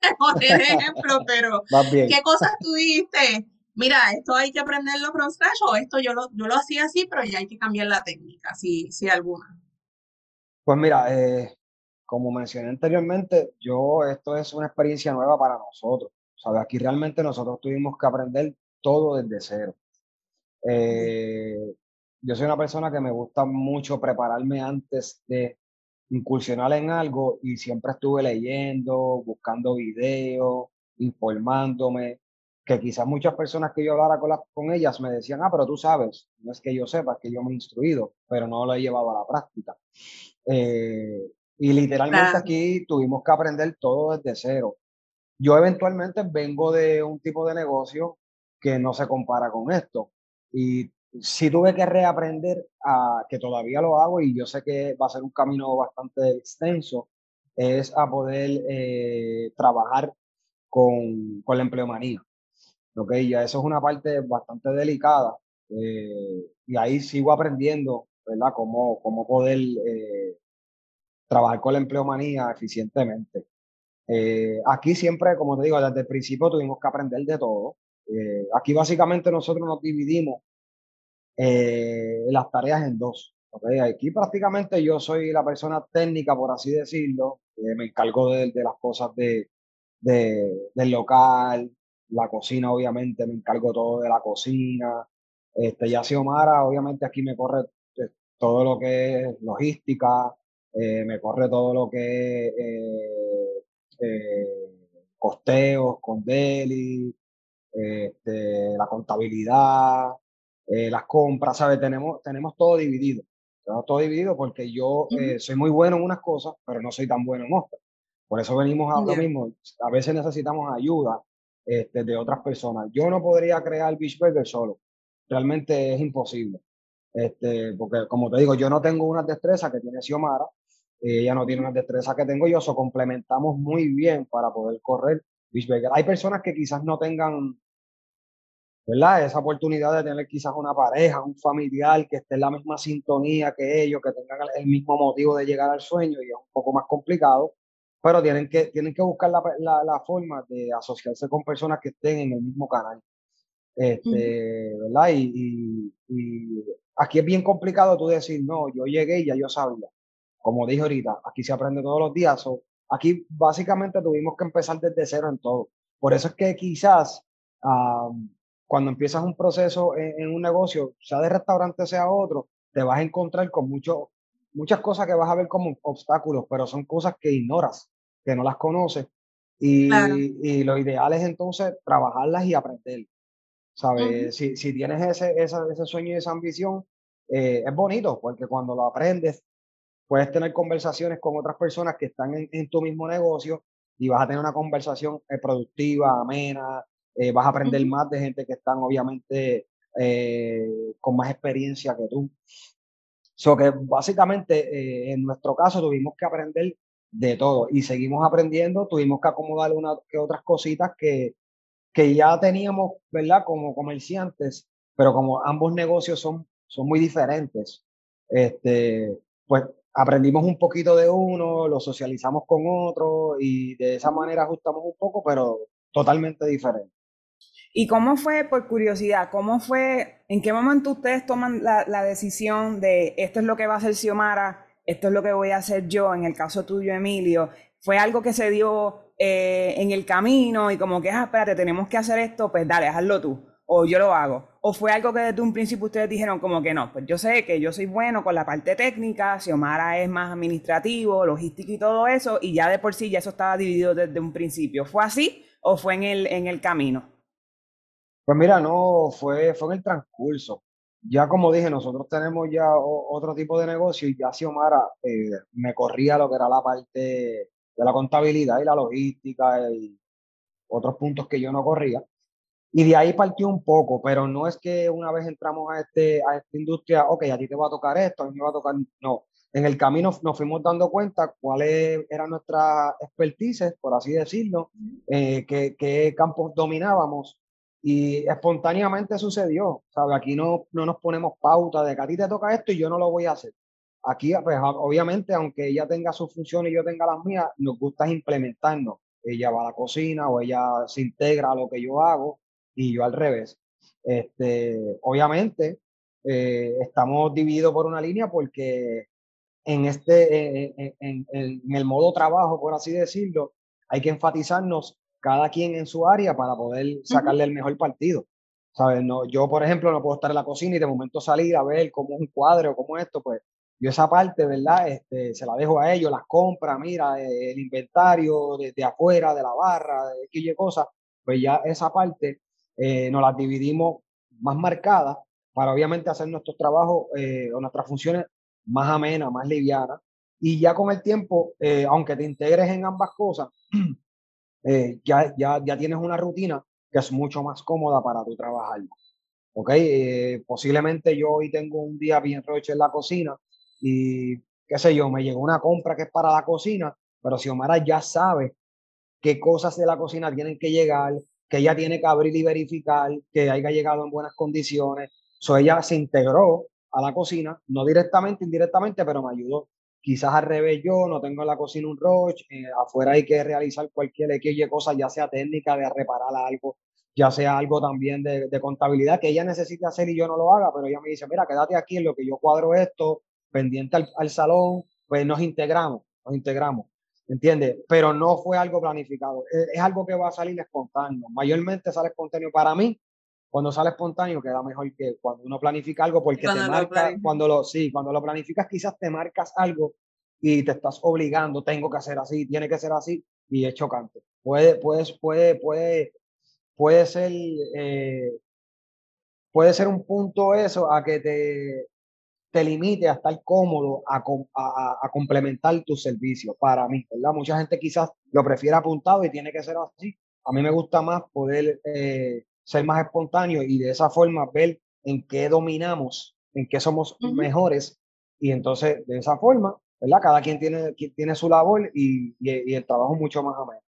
[laughs] poner ejemplo, pero [laughs] ¿qué cosas tuviste? Mira, esto hay que aprenderlo from scratch o esto yo lo, yo lo hacía así, pero ya hay que cambiar la técnica, si, si alguna. Pues mira, eh, como mencioné anteriormente, yo esto es una experiencia nueva para nosotros. ¿sabes? Aquí realmente nosotros tuvimos que aprender todo desde cero. Eh, yo soy una persona que me gusta mucho prepararme antes de incursionar en algo y siempre estuve leyendo, buscando videos, informándome, que quizás muchas personas que yo hablara con, con ellas me decían, ah, pero tú sabes, no es que yo sepa, es que yo me he instruido, pero no lo he llevado a la práctica. Eh, y literalmente aquí tuvimos que aprender todo desde cero. Yo eventualmente vengo de un tipo de negocio que no se compara con esto. Y si tuve que reaprender, a, que todavía lo hago y yo sé que va a ser un camino bastante extenso, es a poder eh, trabajar con, con la empleomanía. ¿ok? Ya eso es una parte bastante delicada y ahí sigo aprendiendo, ¿verdad? Cómo, cómo poder trabajar con la empleomanía eficientemente. aquí siempre, como te digo, desde el principio tuvimos que aprender de todo. aquí básicamente nosotros nos dividimos las tareas en dos. Okay, aquí prácticamente yo soy la persona técnica, por así decirlo, me encargo de, las cosas de, del local, la cocina, obviamente, me encargo todo de la cocina. Este, ya Xiomara, obviamente, aquí me corre eh, todo lo que es logística, eh, me corre todo lo que es eh, costeos con Deli, este, la contabilidad, las compras, ¿sabes? Tenemos, tenemos todo dividido. Tenemos todo dividido porque yo soy muy bueno en unas cosas, pero no soy tan bueno en otras. Por eso venimos a lo mismo. A veces necesitamos ayuda este, de otras personas. Yo no podría crear Beach Burger solo. Realmente es imposible. Este, porque como te digo, yo no tengo unas destrezas que tiene Xiomara, ella no tiene unas destrezas que tengo yo, eso complementamos muy bien para poder correr Beach Burger. Hay personas que quizás no tengan ¿verdad? Esa oportunidad de tener quizás una pareja, un familiar que esté en la misma sintonía que ellos, que tengan el mismo motivo de llegar al sueño y es un poco más complicado, pero tienen que, tienen que buscar la, la, forma de asociarse con personas que estén en el mismo canal. Este, ¿verdad? Y, y, aquí es bien complicado tú decir, no, yo llegué y ya yo sabía. Como dije ahorita, aquí se aprende todos los días. aquí básicamente tuvimos que empezar desde cero en todo. Por eso es que quizás cuando empiezas un proceso en, un negocio, sea de restaurante sea otro, te vas a encontrar con mucho, muchas cosas que vas a ver como obstáculos, pero son cosas que ignoras, que no las conoces. Y, y lo ideal es entonces trabajarlas y aprender. ¿Sabes? si, si, tienes ese, ese, ese, sueño y esa ambición, eh, es bonito, porque cuando lo aprendes, puedes tener conversaciones con otras personas que están en, en tu mismo negocio y vas a tener una conversación eh, productiva, amena, eh, vas a aprender más de gente que están obviamente eh, con más experiencia que tú. So que básicamente eh, en nuestro caso tuvimos que aprender de todo y seguimos aprendiendo, tuvimos que acomodar unas que otras cositas que, que ya teníamos, ¿verdad? Como comerciantes, pero como ambos negocios son, son muy diferentes, este, pues aprendimos un poquito de uno, lo socializamos con otro y de esa manera ajustamos un poco, pero totalmente diferente. ¿Y cómo fue, por curiosidad, cómo fue, en qué momento ustedes toman la, decisión de esto es lo que va a hacer Xiomara, esto es lo que voy a hacer yo, en el caso tuyo, Emilio? ¿Fue algo que se dio eh, en el camino y como que, ah, espérate, tenemos que hacer esto, pues dale, hazlo tú, o yo lo hago? ¿O fue algo que desde un principio ustedes dijeron como que no, pues yo sé que yo soy bueno con la parte técnica, Xiomara es más administrativo, logístico y todo eso, y ya de por sí ya eso estaba dividido desde un principio? ¿Fue así o fue en el, en el camino? Pues mira, no, fue, fue en el transcurso. Ya como dije, nosotros tenemos ya otro tipo de negocio y ya Xiomara eh, me corría lo que era la parte de la contabilidad y la logística y otros puntos que yo no corría. Y de ahí partió un poco, pero no es que una vez entramos a, este, a esta industria, ok, a ti te va a tocar esto, a mí me va a tocar, no. En el camino nos fuimos dando cuenta cuáles eran nuestras expertices, por así decirlo, eh, qué, qué campos dominábamos y espontáneamente sucedió. Aquí no, no nos ponemos pauta de que a ti te toca esto y yo no lo voy a hacer. Aquí, pues, obviamente, aunque ella tenga su función y yo tenga las mías, nos gusta implementarnos. Ella va a la cocina o ella se integra a lo que yo hago y yo al revés. Este, obviamente, eh, estamos divididos por una línea porque en, este, en, en el modo trabajo, por así decirlo, hay que enfatizarnos cada quien en su área para poder sacarle el mejor partido. ¿Sabes? No, yo, por ejemplo, no puedo estar en la cocina y de momento salir a ver cómo es un cuadro cómo esto, pues yo esa parte, ¿verdad? Este, se la dejo a ellos, las compras, mira, eh, el inventario desde afuera, de la barra, de qué cosas, pues ya esa parte eh, nos las dividimos más marcadas para obviamente hacer nuestros trabajos eh, o nuestras funciones más amenas, más livianas. Y ya con el tiempo, aunque te integres en ambas cosas, [clears throat] Eh, ya, ya, ya tienes una rutina que es mucho más cómoda para tu trabajar. ¿Ok? Eh, posiblemente yo hoy tengo un día bien roche en la cocina y, qué sé yo, me llegó una compra que es para la cocina, pero si Omar ya sabe qué cosas de la cocina tienen que llegar, que ella tiene que abrir y verificar que haya llegado en buenas condiciones, So ella se integró a la cocina, no directamente, indirectamente, pero me ayudó. Quizás al revés yo, no tengo en la cocina un roche, eh, afuera hay que realizar cualquier cosa, ya sea técnica de reparar algo, ya sea algo también de, contabilidad que ella necesite hacer y yo no lo haga, pero ella me dice, mira, quédate aquí en lo que yo cuadro esto, pendiente al, al salón, pues nos integramos, nos integramos. ¿entiendes? Pero no fue algo planificado, es, algo que va a salir espontáneo. Mayormente sale espontáneo para mí. Cuando sale espontáneo queda mejor que cuando uno planifica algo porque te marca, cuando lo, sí, cuando lo planificas quizás te marcas algo y te estás obligando, tengo que hacer así, tiene que ser así y es chocante. Puede, puede, puede, puede, puede ser, eh, puede ser un punto eso a que te, te limite a estar cómodo a, a, a, complementar tus servicios para mí, ¿verdad? Mucha gente quizás lo prefiere apuntado y tiene que ser así. A mí me gusta más poder eh, ser más espontáneo y de esa forma ver en qué dominamos, en qué somos mejores y entonces de esa forma, ¿verdad? Cada quien tiene, tiene su labor y, y, el trabajo mucho más ameno.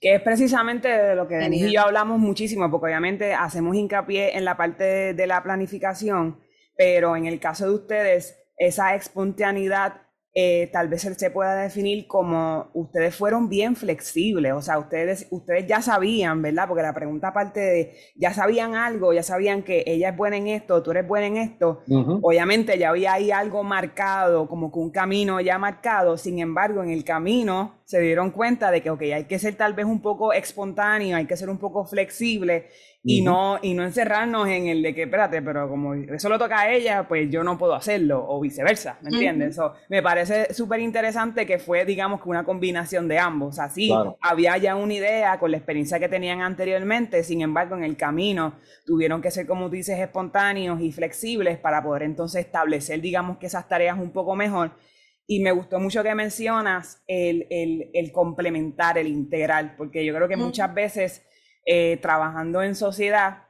Que es precisamente de lo que Denis y yo hablamos muchísimo, porque obviamente hacemos hincapié en la parte de la planificación, pero en el caso de ustedes, esa espontaneidad eh, tal vez se pueda definir como ustedes fueron bien flexibles, o sea, ustedes, ustedes ya sabían, ¿verdad? Porque la pregunta aparte de, ya sabían algo, ya sabían que ella es buena en esto, tú eres buena en esto, obviamente ya había ahí algo marcado, como que un camino ya marcado, sin embargo, en el camino se dieron cuenta de que, ok, hay que ser tal vez un poco espontáneo, hay que ser un poco flexible y, no, y no encerrarnos en el de que, espérate, pero como eso lo toca a ella, pues yo no puedo hacerlo, o viceversa, ¿me entiendes? Eso me parece súper interesante que fue, digamos, que una combinación de ambos. Así había ya una idea con la experiencia que tenían anteriormente, sin embargo, en el camino tuvieron que ser, como tú dices, espontáneos y flexibles para poder entonces establecer, digamos, que esas tareas un poco mejor. Y me gustó mucho que mencionas el, el, el complementar, el integral, porque yo creo que muchas veces eh, trabajando en sociedad,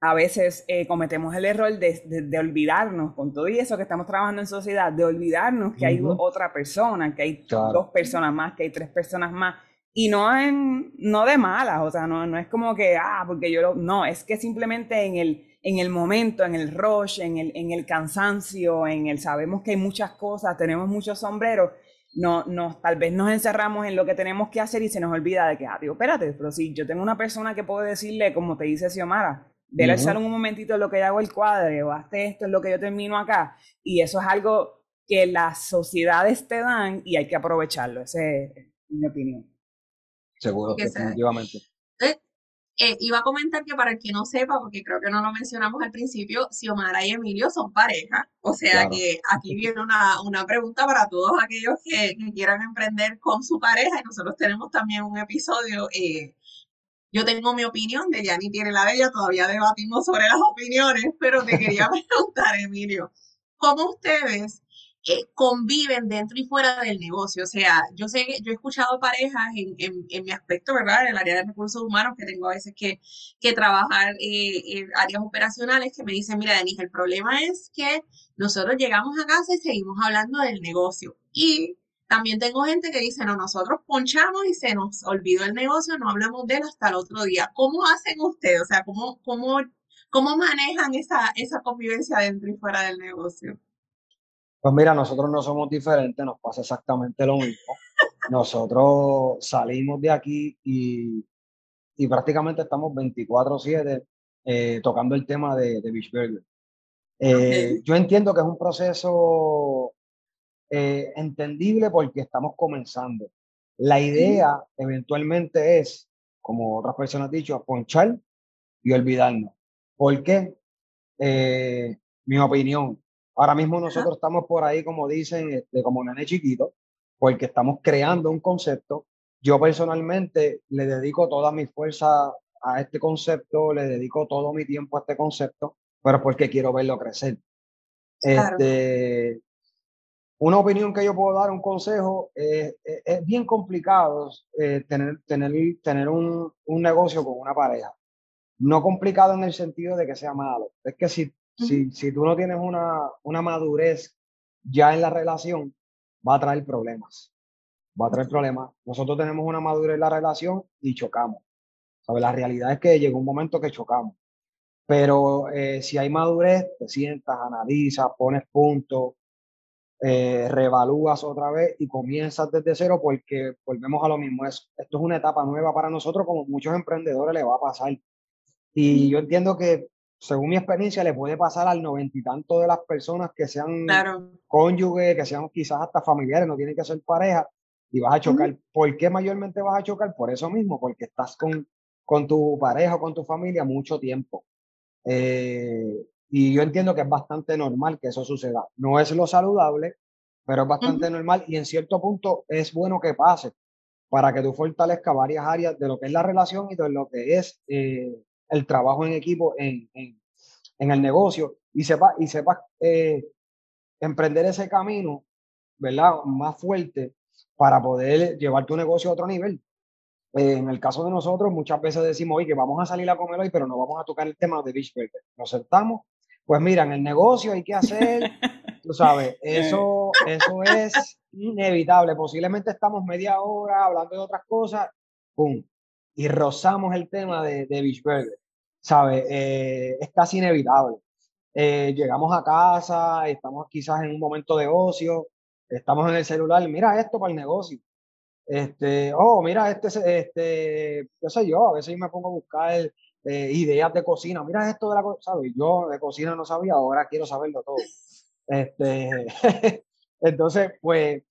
a veces eh, cometemos el error de, de, olvidarnos, con todo y eso que estamos trabajando en sociedad, de olvidarnos que hay otra persona, que hay dos personas más, que hay tres personas más, y no, en, no de malas, o sea, no, no es como que, ah, porque yo lo, no, es que simplemente en el en el momento, en el rush, en el, en el cansancio, en el sabemos que hay muchas cosas, tenemos muchos sombreros, no, no, tal vez nos encerramos en lo que tenemos que hacer y se nos olvida de que, ah, tío, espérate, pero si yo tengo una persona que puedo decirle, como te dice Xiomara, vele al salón un momentito lo que yo hago el cuadro, o hazte esto, es lo que yo termino acá, y eso es algo que las sociedades te dan y hay que aprovecharlo, esa es mi opinión. Seguro, definitivamente. Eh, iba a comentar que para el que no sepa, porque creo que no lo mencionamos al principio, Xiomara y Emilio son pareja. O sea que aquí [laughs] viene una, una, pregunta para todos aquellos que, quieran emprender con su pareja. Y nosotros tenemos también un episodio. Eh, yo tengo mi opinión, de ni tiene la de ella, todavía debatimos sobre las opiniones, pero te quería [laughs] preguntar, Emilio, ¿cómo ustedes conviven dentro y fuera del negocio. O sea, yo sé que yo he escuchado parejas en, en, mi aspecto, ¿verdad? En el área de recursos humanos, que tengo a veces que, que trabajar eh, en áreas operacionales, que me dicen, mira, Denise, el problema es que nosotros llegamos a casa y seguimos hablando del negocio. Y también tengo gente que dice, no, nosotros ponchamos y se nos olvidó el negocio, no hablamos de él hasta el otro día. ¿Cómo hacen ustedes? O sea, ¿cómo, cómo, cómo manejan esa, esa convivencia dentro y fuera del negocio? Pues mira, nosotros no somos diferentes, nos pasa exactamente lo mismo. Nosotros salimos de aquí y, y prácticamente estamos 24/7 eh, tocando el tema de, de Beach Burger. Eh, yo entiendo que es un proceso eh, entendible porque estamos comenzando. La idea eventualmente es, como otras personas han dicho, ponchar y olvidarnos. ¿Por qué? mi opinión, Ahora mismo nosotros estamos por ahí, como dicen, este, como nene chiquito, porque estamos creando un concepto. Yo personalmente le dedico toda mi fuerza a este concepto, le dedico todo mi tiempo a este concepto, pero porque quiero verlo crecer. Este, una opinión que yo puedo dar, un consejo, es bien complicado eh, tener, tener, tener un, un, negocio con una pareja. No complicado en el sentido de que sea malo. Es que si si, si tú no tienes una, una madurez ya en la relación, va a traer problemas. Va a traer problemas. Nosotros tenemos una madurez en la relación y chocamos. La realidad es que llegó un momento que chocamos. pero eh, si hay madurez, te sientas, analizas, pones puntos, eh, revalúas otra vez y comienzas desde cero porque volvemos a lo mismo. Es, esto es una etapa nueva para nosotros, como muchos emprendedores le va a pasar. Y yo entiendo que, según mi experiencia, le puede pasar al noventa y tanto de las personas que sean cónyuges, que sean quizás hasta familiares, no tienen que ser pareja, y vas a chocar. ¿Por qué mayormente vas a chocar? Por eso mismo, porque estás con, con tu pareja o con tu familia mucho tiempo. Eh, y yo entiendo que es bastante normal que eso suceda. No es lo saludable, pero es bastante normal y en cierto punto es bueno que pase para que tú fortalezcas varias áreas de lo que es la relación y de lo que es eh, el trabajo en equipo en, en, en, el negocio y sepas y sepas eh, emprender ese camino, ¿verdad? Más fuerte para poder llevar tu negocio a otro nivel. Eh, en el caso de nosotros, muchas veces decimos, oye, que vamos a salir a comer hoy, pero no vamos a tocar el tema de Beach Burger. Nos sentamos, pues mira, en el negocio hay que hacer, [laughs] tú sabes, eso, eso es inevitable. Posiblemente estamos media hora hablando de otras cosas, ¡pum! Y rozamos el tema de, de Beach Burger, ¿sabes? Eh, es casi inevitable. Eh, llegamos a casa, estamos quizás en un momento de ocio, estamos en el celular, mira esto para el negocio. Este, oh, mira, este, este, qué sé yo, a veces me pongo a buscar eh, ideas de cocina. Mira esto de la cocina, Yo de cocina no sabía, ahora quiero saberlo todo. Este, [laughs] entonces, pues,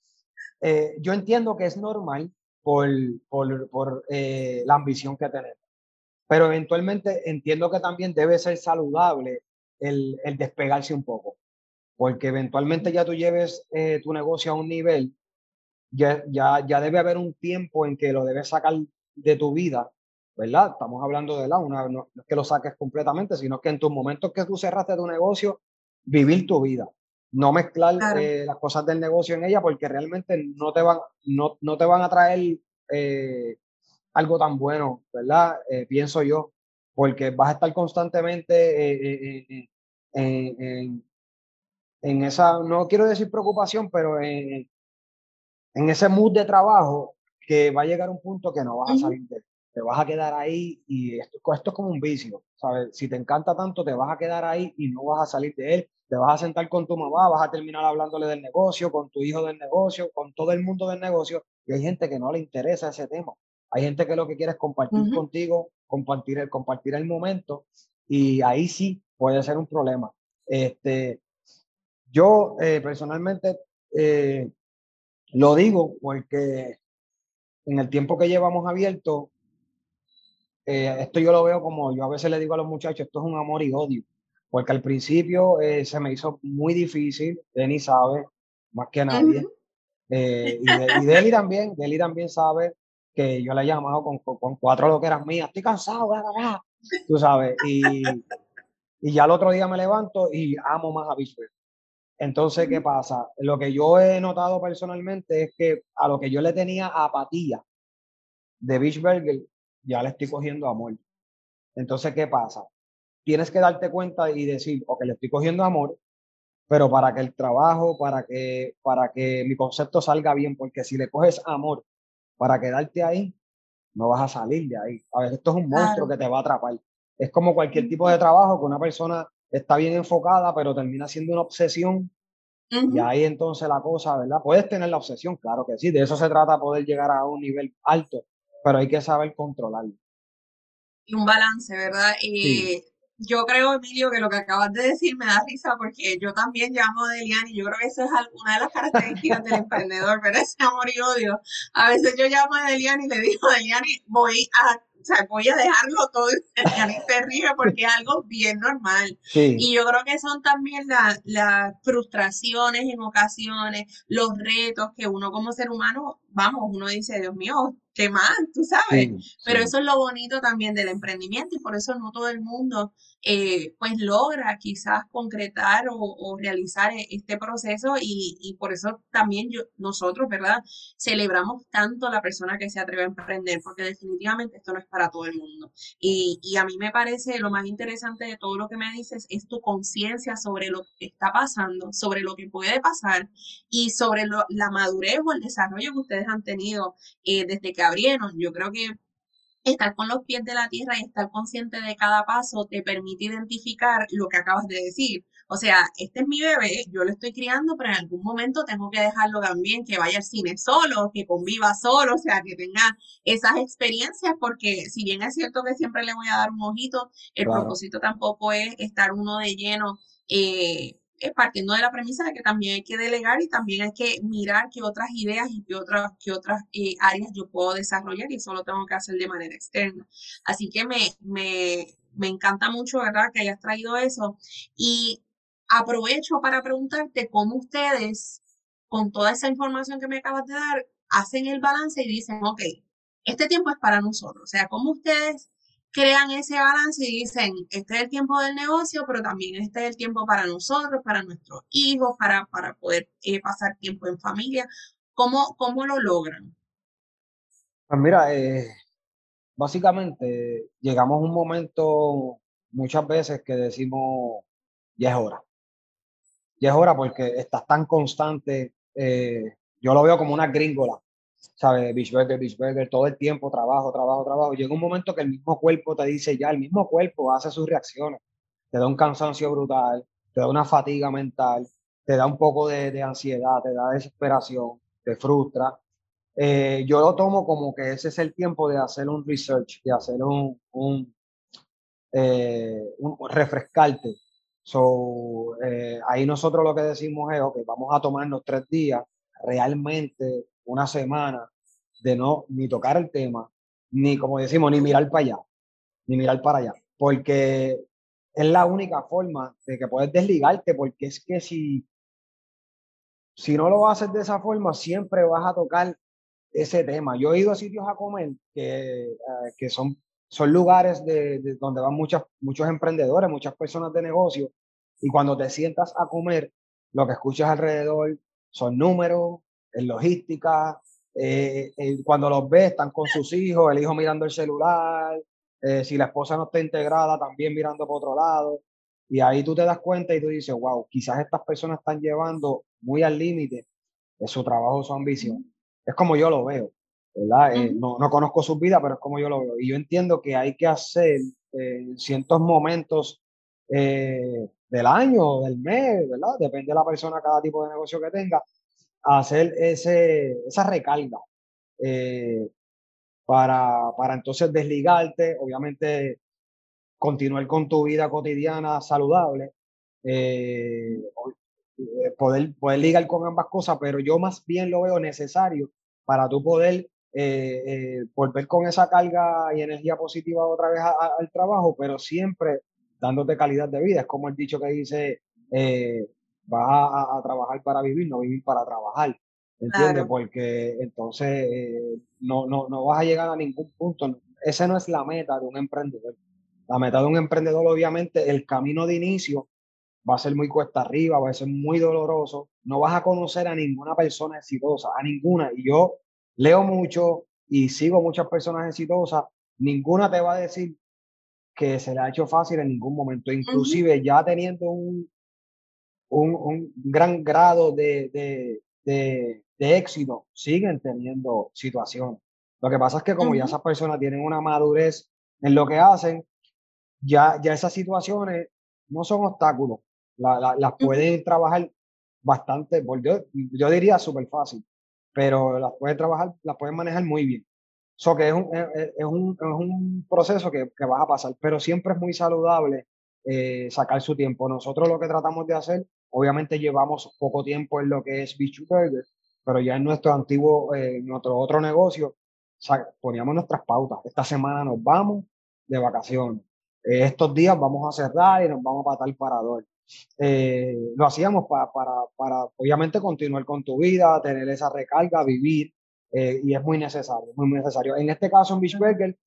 yo entiendo que es normal por, por, por la ambición que tenemos. Pero eventualmente entiendo que también debe ser saludable el, el despegarse un poco porque eventualmente ya tú lleves eh, tu negocio a un nivel, ya, ya, ya debe haber un tiempo en que lo debes sacar de tu vida, ¿verdad? Estamos hablando de la, una, no, es que lo saques completamente, sino que en tus momentos que tú cerraste tu negocio, vivir tu vida, no mezclar eh, las cosas del negocio en ella, porque realmente no te van, no, no te van a traer eh, algo tan bueno, ¿verdad? pienso yo, porque vas a estar constantemente en en esa, no quiero decir preocupación, pero en, en ese mood de trabajo que va a llegar un punto que no vas a salir de te vas a quedar ahí y esto, esto es como un vicio, ¿sabes? Si te encanta tanto, te vas a quedar ahí y no vas a salir de él, te vas a sentar con tu mamá, vas a terminar hablándole del negocio, con tu hijo del negocio, con todo el mundo del negocio, y hay gente que no le interesa ese tema. Hay gente que lo que quiere es compartir contigo, compartir el, compartir el momento, y ahí sí puede ser un problema. Este, yo eh, personalmente eh, lo digo porque en el tiempo que llevamos abierto, eh, esto yo lo veo como yo a veces le digo a los muchachos, esto es un amor y odio, porque al principio se me hizo muy difícil, Denny sabe, más que nadie, y, [laughs] de, y también, Deli también sabe que yo le he llamado con, con, cuatro lo que eran mías, estoy cansado, tú sabes, y, y ya el otro día me levanto y amo más a Bishop. Entonces, ¿qué pasa? Lo que yo he notado personalmente es que a lo que yo le tenía apatía de Burger, ya le estoy cogiendo amor. Entonces, ¿qué pasa? Tienes que darte cuenta y decir, ok, le estoy cogiendo amor, pero para que el trabajo, para que, para que mi concepto salga bien, porque si le coges amor para quedarte ahí, no vas a salir de ahí. A ver, esto es un monstruo que te va a atrapar. Es como cualquier tipo de trabajo que una persona está bien enfocada, pero termina siendo una obsesión. Y ahí entonces la cosa, ¿verdad? Puedes tener la obsesión, claro que sí, de eso se trata poder llegar a un nivel alto, pero hay que saber controlarlo. Y un balance, ¿verdad? Y yo creo, Emilio, que lo que acabas de decir me da risa porque yo también llamo a Deliani, yo creo que eso es una de las características del emprendedor, pero ese amor y odio. A veces yo llamo a Deliani y le digo, Deliani, voy a o sea, voy a dejarlo todo y se ríe porque es algo bien normal. Y yo creo que son también las frustraciones en ocasiones, los retos que uno como ser humano, vamos, uno dice, Dios mío, qué más, tú sabes. Pero eso es lo bonito también del emprendimiento y por eso no todo el mundo eh, pues logra quizás concretar o, realizar e, este proceso y, por eso también yo, nosotros, ¿verdad? Celebramos tanto a la persona que se atreve a emprender porque definitivamente esto no es para todo el mundo. Y, a mí me parece lo más interesante de todo lo que me dices es tu conciencia sobre lo que está pasando, sobre lo que puede pasar y sobre la madurez o el desarrollo que ustedes han tenido eh, desde que abrieron. Yo creo que estar con los pies de la tierra y estar consciente de cada paso te permite identificar lo que acabas de decir. O sea, este es mi bebé, yo lo estoy criando, pero en algún momento tengo que dejarlo también que vaya al cine solo, que conviva solo, o sea, que tenga esas experiencias, porque si bien es cierto que siempre le voy a dar un ojito, el propósito tampoco es estar uno de lleno. Eh, partiendo de la premisa de que también hay que delegar y también hay que mirar qué otras ideas y qué otras, otras eh, áreas yo puedo desarrollar y eso lo tengo que hacer de manera externa. Así que me, me, me encanta mucho, ¿verdad?, que hayas traído eso. Y aprovecho para preguntarte cómo ustedes, con toda esa información que me acabas de dar, hacen el balance y dicen, ok, este tiempo es para nosotros. O sea, cómo ustedes crean ese balance y dicen, este es el tiempo del negocio, pero también este es el tiempo para nosotros, para nuestros hijos, para, para poder eh, pasar tiempo en familia. ¿Cómo, cómo lo logran? Pues mira, eh, básicamente llegamos a un momento muchas veces que decimos, ya es hora. Ya es hora porque estás tan constante. Eh, yo lo veo como una gringola. ¿Sabes? Beach burger, todo el tiempo trabajo, trabajo, trabajo. Llega un momento que el mismo cuerpo te dice ya, el mismo cuerpo hace sus reacciones. Te da un cansancio brutal, te da una fatiga mental, te da un poco de, ansiedad, te da desesperación, te frustra. Eh, yo lo tomo como que ese es el tiempo de hacer un research, de hacer un, un, eh, refrescarte. So, eh, ahí nosotros lo que decimos es, ok, vamos a tomarnos tres días realmente una semana de no ni tocar el tema, ni como decimos, ni mirar para allá, ni mirar para allá, porque es la única forma de que puedes desligarte, porque es que si, si no lo haces de esa forma, siempre vas a tocar ese tema. Yo he ido a sitios a comer que, eh, que son, son lugares de, donde van muchas, muchos emprendedores, muchas personas de negocio, y cuando te sientas a comer, lo que escuchas alrededor son números, en logística, eh, eh, cuando los ves están con sus hijos, el hijo mirando el celular, eh, si la esposa no está integrada, también mirando por otro lado. Y ahí tú te das cuenta y tú dices, wow, quizás estas personas están llevando muy al límite su trabajo, su ambición. Es como yo lo veo, ¿verdad? no, no, conozco su vida, pero es como yo lo veo. Y yo entiendo que hay que hacer ciertos momentos del año, del mes, ¿verdad? Depende de la persona, cada tipo de negocio que tenga, hacer ese, esa recarga eh, para, para entonces desligarte, obviamente continuar con tu vida cotidiana saludable, eh, eh, poder, poder ligar con ambas cosas, pero yo más bien lo veo necesario para tú poder volver con esa carga y energía positiva otra vez al trabajo, pero siempre dándote calidad de vida. Es como el dicho que dice, vas a, trabajar para vivir, no vivir para trabajar. ¿Entiendes? Porque entonces eh, no, no, no vas a llegar a ningún punto. Esa no es la meta de un emprendedor. La meta de un emprendedor, obviamente, el camino de inicio va a ser muy cuesta arriba, va a ser muy doloroso. No vas a conocer a ninguna persona exitosa, a ninguna. Y yo leo mucho y sigo muchas personas exitosas. Ninguna te va a decir que se le ha hecho fácil en ningún momento. Inclusive ya teniendo un, un, gran grado de, éxito, siguen teniendo situaciones. Lo que pasa es que como ya esas personas tienen una madurez en lo que hacen, ya, ya esas situaciones no son obstáculos, las pueden trabajar bastante, yo, yo diría súper fácil, pero las pueden trabajar, las pueden manejar muy bien. eso que es un, es, un, es un proceso que, que, vas a pasar, pero siempre es muy saludable eh, sacar su tiempo. Nosotros lo que tratamos de hacer Obviamente llevamos poco tiempo en lo que es Beach Burger, pero ya en nuestro antiguo, eh, nuestro otro negocio, poníamos nuestras pautas. Esta semana nos vamos de vacaciones. Eh, estos días vamos a cerrar y nos vamos para tal parador. Eh, lo hacíamos para, para, para, obviamente, continuar con tu vida, tener esa recarga, vivir, y es muy necesario, muy necesario. En este caso, en Beach Burger,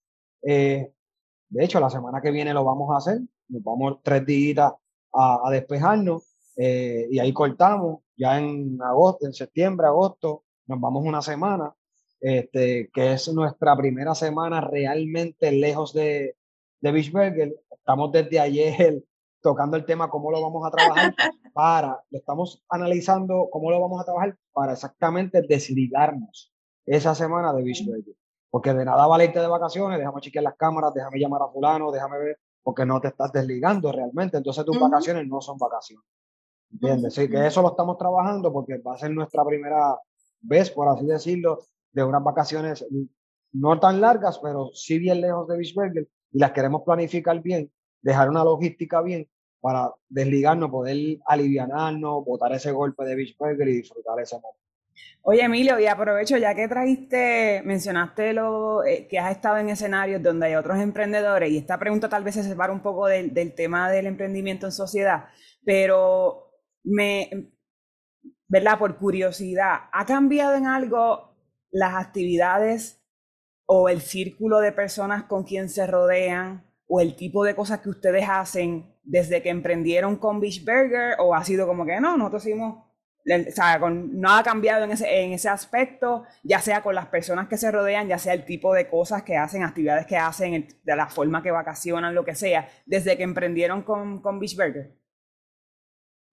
de hecho, la semana que viene lo vamos a hacer, nos vamos tres días a despejarnos eh, y ahí cortamos, ya en agosto, en septiembre, agosto, nos vamos una semana, este, que es nuestra primera semana realmente lejos de, de Beach Burger. Estamos desde ayer [laughs] tocando el tema cómo lo vamos a trabajar [laughs] para, lo estamos analizando cómo lo vamos a trabajar para exactamente desligarnos esa semana de Beach Burger. Porque de nada vale irte de vacaciones, déjame chequear las cámaras, déjame llamar a fulano, déjame ver, porque no te estás desligando realmente. Entonces tus vacaciones no son vacaciones. ¿Entiendes? Sí, que eso lo estamos trabajando porque va a ser nuestra primera vez, por así decirlo, de unas vacaciones no tan largas, pero sí bien lejos de Beach Burger y las queremos planificar bien, dejar una logística bien para desligarnos, poder aliviarnos, botar ese golpe de Beach Burger y disfrutar ese momento. Oye, Emilio, y aprovecho, ya que trajiste, mencionaste lo eh, que has estado en escenarios donde hay otros emprendedores, y esta pregunta tal vez se separa un poco del, del tema del emprendimiento en sociedad, pero me, ¿verdad? Por curiosidad, ¿ha cambiado en algo las actividades o el círculo de personas con quien se rodean o el tipo de cosas que ustedes hacen desde que emprendieron con Beach o ha sido como que no, nosotros hicimos, o sea, con, no ha cambiado en ese, en ese aspecto, ya sea con las personas que se rodean, ya sea el tipo de cosas que hacen, actividades que hacen, de la forma que vacacionan, lo que sea, desde que emprendieron con, con.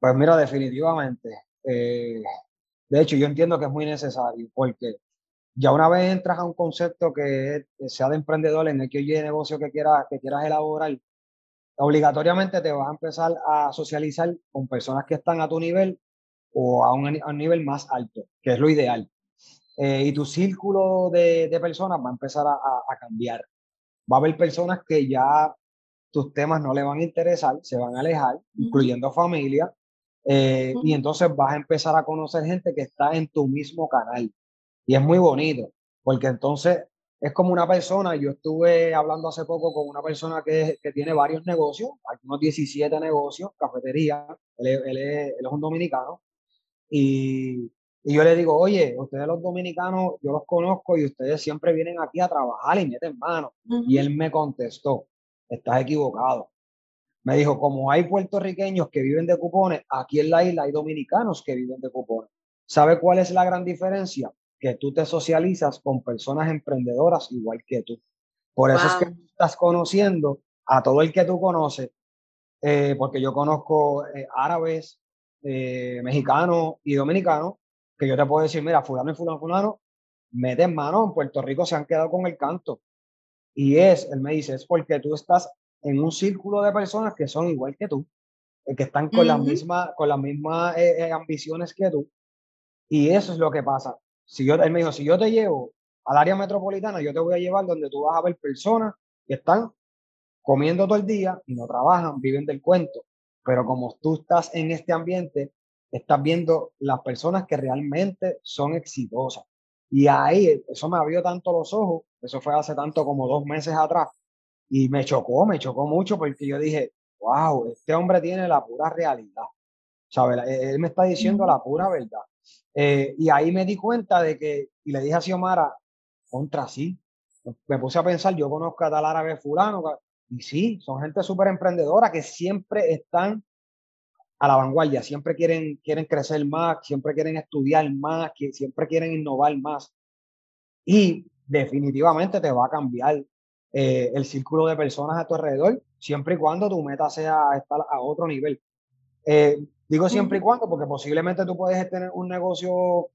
Pues mira, definitivamente. Eh, de hecho, yo entiendo que es muy necesario porque ya una vez entras a un concepto que, sea de emprendedor en el que de negocio que quieras, que quieras elaborar, obligatoriamente te vas a empezar a socializar con personas que están a tu nivel o a un, nivel más alto, que es lo ideal. Eh, y tu círculo de, personas va a empezar a, cambiar. Va a haber personas que ya tus temas no le van a interesar, se van a alejar, incluyendo familia, eh, y entonces vas a empezar a conocer gente que está en tu mismo canal. Y es muy bonito, porque entonces es como una persona, yo estuve hablando hace poco con una persona que, que tiene varios negocios, algunos 17 negocios, cafetería, él, él, es, un dominicano, y, y, yo le digo, oye, ustedes los dominicanos, yo los conozco y ustedes siempre vienen aquí a trabajar y meten mano. Y él me contestó, estás equivocado. Me dijo, como hay puertorriqueños que viven de cupones, aquí en la isla hay dominicanos que viven de cupones. ¿Sabe cuál es la gran diferencia? Que tú te socializas con personas emprendedoras igual que tú. Por eso es que estás conociendo a todo el que tú conoces, eh, porque yo conozco eh, árabes, eh, mexicanos y dominicanos, que yo te puedo decir, mira, fulano y fulano, fulano, meten mano, en Puerto Rico se han quedado con el canto. Y es, él me dice, es porque tú estás en un círculo de personas que son igual que tú, eh, que están con, las mismas, con las mismas eh, eh, ambiciones que tú. Y eso es lo que pasa. Si yo, él me dijo, si yo te llevo al área metropolitana, yo te voy a llevar donde tú vas a ver personas que están comiendo todo el día y no trabajan, viven del cuento. Pero como tú estás en este ambiente, estás viendo las personas que realmente son exitosas. Y ahí, eso me abrió tanto los ojos, eso fue hace tanto como dos meses atrás, y me chocó, me chocó mucho porque yo dije, wow, este hombre tiene la pura realidad. ¿Sabes? Él me está diciendo la pura verdad. Eh, y ahí me di cuenta de que, y le dije a Xiomara, contra sí. Me puse a pensar, yo conozco a tal árabe fulano, y sí, son gente súper emprendedora que siempre están a la vanguardia, siempre quieren, quieren crecer más, siempre quieren estudiar más, que siempre quieren innovar más. Y definitivamente te va a cambiar eh, el círculo de personas a tu alrededor, siempre y cuando tu meta sea estar a otro nivel. Eh, digo siempre y cuando, porque posiblemente tú puedes tener un negocio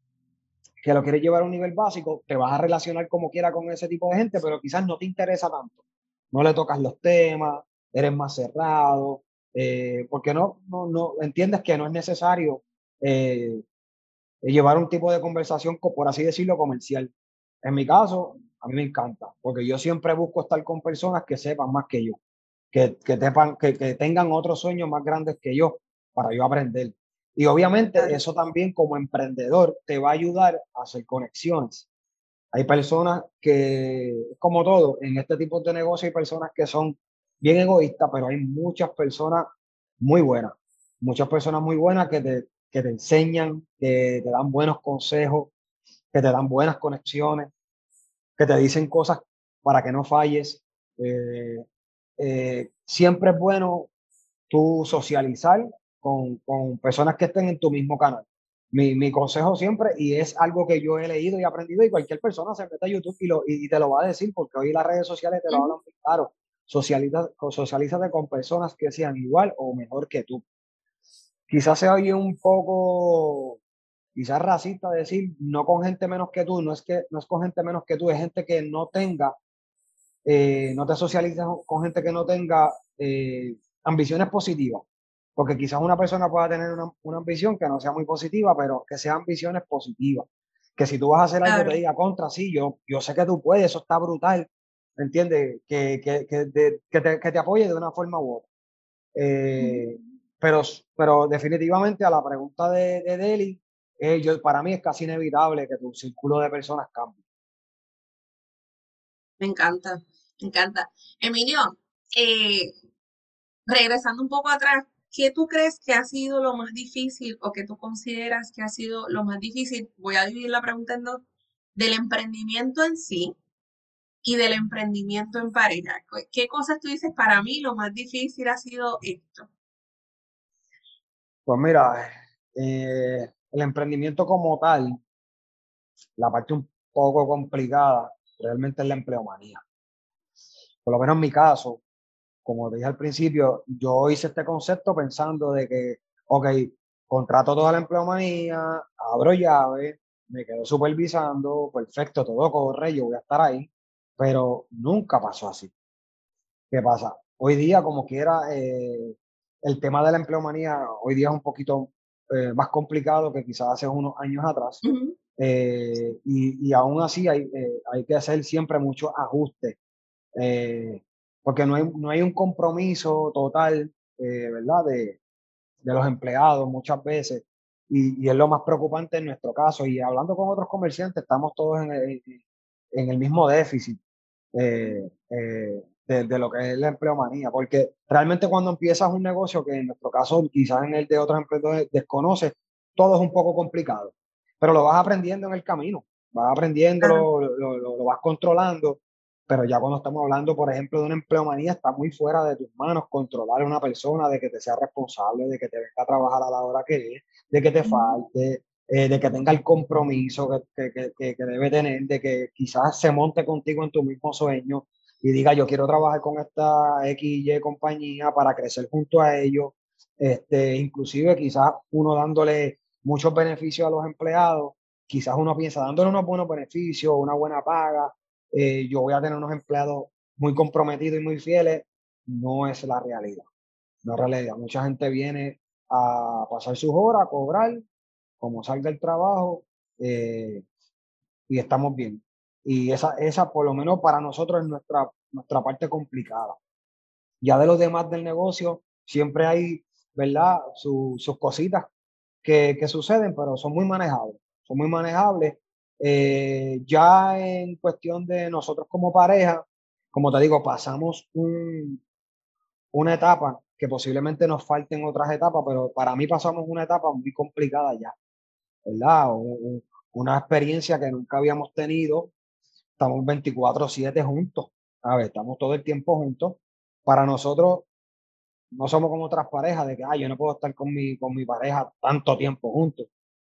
que lo quieres llevar a un nivel básico, te vas a relacionar como quiera con ese tipo de gente, pero quizás no te interesa tanto. No le tocas los temas, eres más cerrado, eh, porque no, no, no entiendes que no es necesario llevar un tipo de conversación, por así decirlo, comercial. En mi caso, a mí me encanta, porque yo siempre busco estar con personas que sepan más que yo, que, que, que, tengan otros sueños más grandes que yo para yo aprender. Y obviamente eso también como emprendedor te va a ayudar a hacer conexiones. Hay personas que, como todo, en este tipo de negocio hay personas que son bien egoístas, pero hay muchas personas muy buenas, muchas personas muy buenas que te, que te enseñan, que te dan buenos consejos, que te dan buenas conexiones que te dicen cosas para que no falles. Eh, eh, siempre es bueno tú socializar con, con, personas que estén en tu mismo canal. Mi, mi, consejo siempre, y es algo que yo he leído y aprendido, y cualquier persona se mete a YouTube y, lo, y, te lo va a decir, porque hoy las redes sociales te lo hablan muy claro. Socializa, socialízate con personas que sean igual o mejor que tú. Quizás se oye un poco quizás racista decir no con gente menos que tú, no es que no es con gente menos que tú, es gente que no tenga, eh, no te socializas con gente que no tenga eh, ambiciones positivas. Porque quizás una persona pueda tener una, una, ambición que no sea muy positiva, pero que sea ambiciones positivas. Que si tú vas a hacer algo, te diga contra, sí, yo, yo sé que tú puedes, eso está brutal, ¿entiendes? Que, que, que, que, te, que te apoye de una forma u otra. Eh, pero, pero definitivamente a la pregunta de, de Deli, eh, yo, para mí es casi inevitable que tu círculo de personas cambie. Me encanta, me encanta. Emilio, eh, regresando un poco atrás, ¿qué tú crees que ha sido lo más difícil o que tú consideras que ha sido lo más difícil? Voy a dividir la pregunta en dos, del emprendimiento en sí y del emprendimiento en pareja. ¿Qué cosas tú dices? Para mí lo más difícil ha sido esto. Pues mira, eh, el emprendimiento como tal, la parte un poco complicada, realmente es la empleomanía. Por lo menos en mi caso, como te dije al principio, yo hice este concepto pensando de que, ok, contrato toda la empleomanía, abro llave, me quedo supervisando, perfecto, todo corre, yo voy a estar ahí, pero nunca pasó así. ¿Qué pasa? Hoy día, como quiera, eh, el tema de la empleomanía hoy día es un poquito eh, más complicado que quizás hace unos años atrás. Eh, y, y, aún así hay, eh, hay que hacer siempre muchos ajustes, porque no hay, no hay un compromiso total, ¿verdad?, de, de, los empleados muchas veces. Y, y, es lo más preocupante en nuestro caso. Y hablando con otros comerciantes, estamos todos en el, en el mismo déficit de, lo que es la empleomanía, porque realmente cuando empiezas un negocio, que en nuestro caso quizás en el de otros emprendedores desconoces, todo es un poco complicado, pero lo vas aprendiendo en el camino, vas aprendiendo, lo, lo, lo, vas controlando, pero ya cuando estamos hablando, por ejemplo, de una empleomanía, está muy fuera de tus manos controlar a una persona, de que te sea responsable, de que te venga a trabajar a la hora que es, de que te falte, eh, de que tenga el compromiso que, que, que, que, debe tener, de que quizás se monte contigo en tu mismo sueño y diga yo quiero trabajar con esta XY compañía para crecer junto a ellos, este, inclusive quizás uno dándole muchos beneficios a los empleados, quizás uno piensa dándole unos buenos beneficios, una buena paga, eh, yo voy a tener unos empleados muy comprometidos y muy fieles, no es la realidad. No es realidad. Mucha gente viene a pasar sus horas, a cobrar, como salga el trabajo, eh, y estamos bien. Y esa, esa, por lo menos para nosotros, es nuestra, nuestra parte complicada. Ya de los demás del negocio, siempre hay, ¿verdad? sus cositas que, que, suceden, pero son muy manejables. Son muy manejables. Eh, ya en cuestión de nosotros como pareja, como te digo, pasamos un, una etapa que posiblemente nos falten otras etapas, pero para mí pasamos una etapa muy complicada ya, ¿verdad? una experiencia que nunca habíamos tenido estamos 24/7 juntos, a ver, estamos todo el tiempo juntos. Para nosotros, no somos como otras parejas de que, ay, yo no puedo estar con mi, con mi pareja tanto tiempo juntos.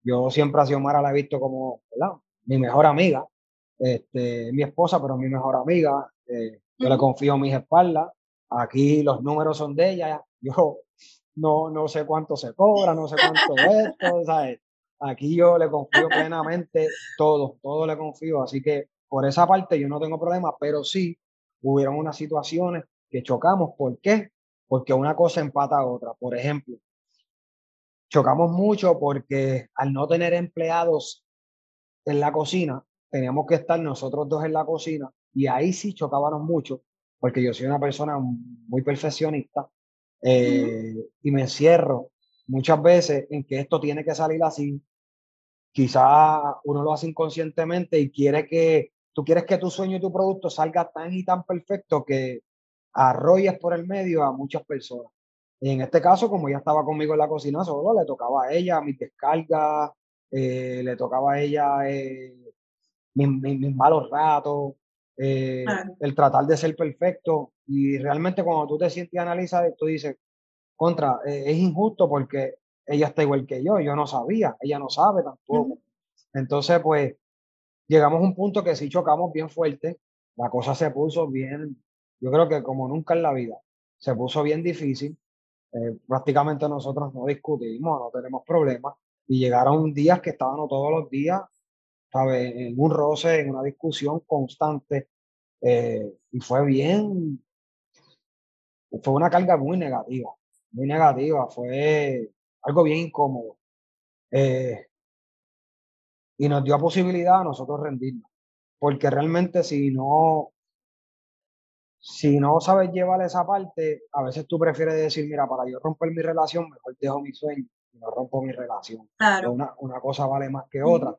Yo siempre a Xiomara la he visto como, ¿verdad? Mi mejor amiga, este, mi esposa, pero mi mejor amiga. Eh, yo le confío mis espaldas. Aquí los números son de ella. Yo [laughs] no, no sé cuánto se cobra, no sé cuánto es esto, ¿sabes? Aquí yo le confío plenamente todo, todo le confío. Así que por esa parte yo no tengo problema, pero sí hubieron unas situaciones que chocamos. ¿Por qué? Porque una cosa empata a otra. Por ejemplo, chocamos mucho porque al no tener empleados en la cocina, teníamos que estar nosotros dos en la cocina y ahí sí chocábamos mucho porque yo soy una persona muy perfeccionista eh, y me encierro muchas veces en que esto tiene que salir así. Quizá uno lo hace inconscientemente y quiere que Tú quieres que tu sueño y tu producto salga tan y tan perfecto que arrolles por el medio a muchas personas. Y en este caso, como ya estaba conmigo en la cocina solo, le tocaba a ella mis descargas, eh, le tocaba a ella eh, mis, malos ratos, eh, el tratar de ser perfecto. Y realmente cuando tú te sientes y analizas, tú dices, contra, es injusto porque ella está igual que yo, yo no sabía, ella no sabe tampoco. Entonces, pues, llegamos a un punto que sí chocamos bien fuerte, la cosa se puso bien, yo creo que como nunca en la vida, se puso bien difícil, eh, prácticamente nosotros no discutimos, no tenemos problemas, y llegaron días que estaban todos los días, ¿sabes? En un roce, en una discusión constante. Eh, y fue bien, fue una carga muy negativa, muy negativa, fue algo bien incómodo. Eh, y nos dio posibilidad a nosotros rendirnos, porque realmente si no, si no sabes llevar esa parte, a veces tú prefieres decir, mira, para yo romper mi relación, mejor dejo mi sueño y no rompo mi relación. Claro. Una, una cosa vale más que otra.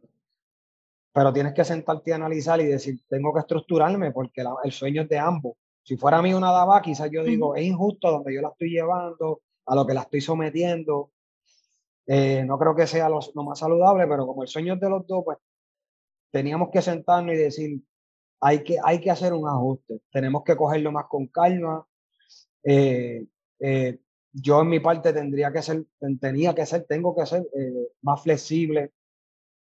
Pero tienes que sentarte a analizar y decir, tengo que estructurarme porque el sueño es de ambos. Si fuera a mí una daba, quizás yo digo, es injusto donde yo la estoy llevando, a lo que la estoy sometiendo. Eh, no creo que sea lo, más saludable, pero como el sueño es de los dos, pues teníamos que sentarnos y decir, hay que, hay que hacer un ajuste, tenemos que cogerlo más con calma. Eh, eh, yo en mi parte tendría que ser, tenía que ser, tengo que ser más flexible,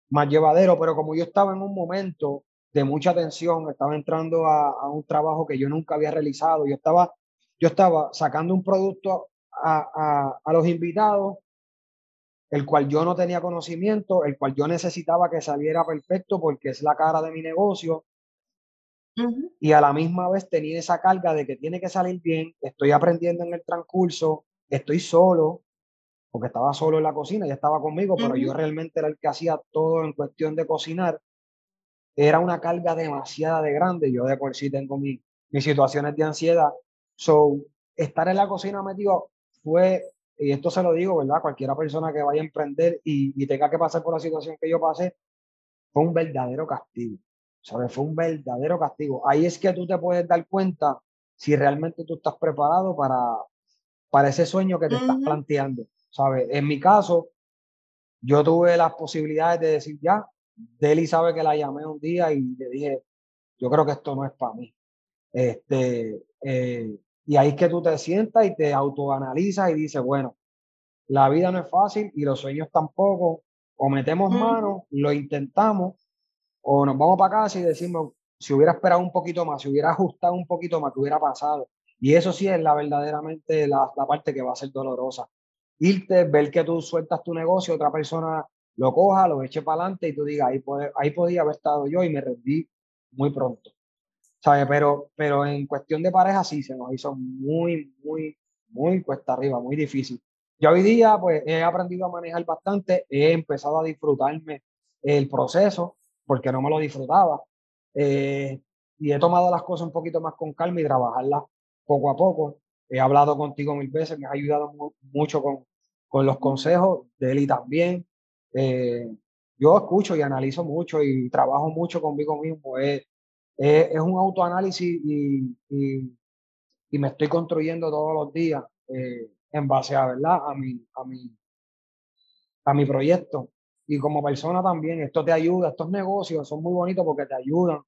más llevadero, pero como yo estaba en un momento de mucha tensión, estaba entrando a, un trabajo que yo nunca había realizado, yo estaba, yo estaba sacando un producto a, a, los invitados, el cual yo no tenía conocimiento, el cual yo necesitaba que saliera perfecto porque es la cara de mi negocio. Y a la misma vez tenía esa carga de que tiene que salir bien, estoy aprendiendo en el transcurso, estoy solo, porque estaba solo en la cocina, ya estaba conmigo, pero yo realmente era el que hacía todo en cuestión de cocinar era una carga demasiada de grande. Yo de por sí tengo mis situaciones de ansiedad. So, estar en la cocina metido fue, y esto se lo digo, ¿verdad? Cualquiera persona que vaya a emprender y, tenga que pasar por la situación que yo pasé, fue un verdadero castigo. ¿Sabes? Fue un verdadero castigo. Ahí es que tú te puedes dar cuenta si realmente tú estás preparado para, para ese sueño que te estás planteando. ¿Sabes? En mi caso, yo tuve las posibilidades de decir, ya, Deli sabe que la llamé un día y le dije, yo creo que esto no es para mí. Este, eh, y ahí es que tú te sientas y te autoanalizas y dices, bueno, la vida no es fácil y los sueños tampoco. O metemos mano, lo intentamos, o nos vamos para casa y decimos, si hubiera esperado un poquito más, si hubiera ajustado un poquito más, ¿qué hubiera pasado? Y eso sí es la verdaderamente la, la parte que va a ser dolorosa. Irte, ver que tú sueltas tu negocio, otra persona lo coja, lo eche para adelante y tú digas, ahí, ahí podía haber estado yo y me rendí muy pronto. ¿Sabes? Pero, pero en cuestión de pareja sí, se nos hizo muy, muy, muy cuesta arriba, muy difícil. Yo hoy día pues he aprendido a manejar bastante, he empezado a disfrutarme el proceso porque no me lo disfrutaba. Eh, y he tomado las cosas un poquito más con calma y trabajarlas poco a poco. He hablado contigo mil veces, me has ayudado mucho con, con los consejos, de él y también. Eh, yo escucho y analizo mucho y trabajo mucho conmigo mismo. Es, es, un autoanálisis y, y, me estoy construyendo todos los días eh, en base a, ¿verdad? A, mi, a, mi, a mi proyecto. Y como persona también, esto te ayuda, estos negocios son muy bonitos porque te ayudan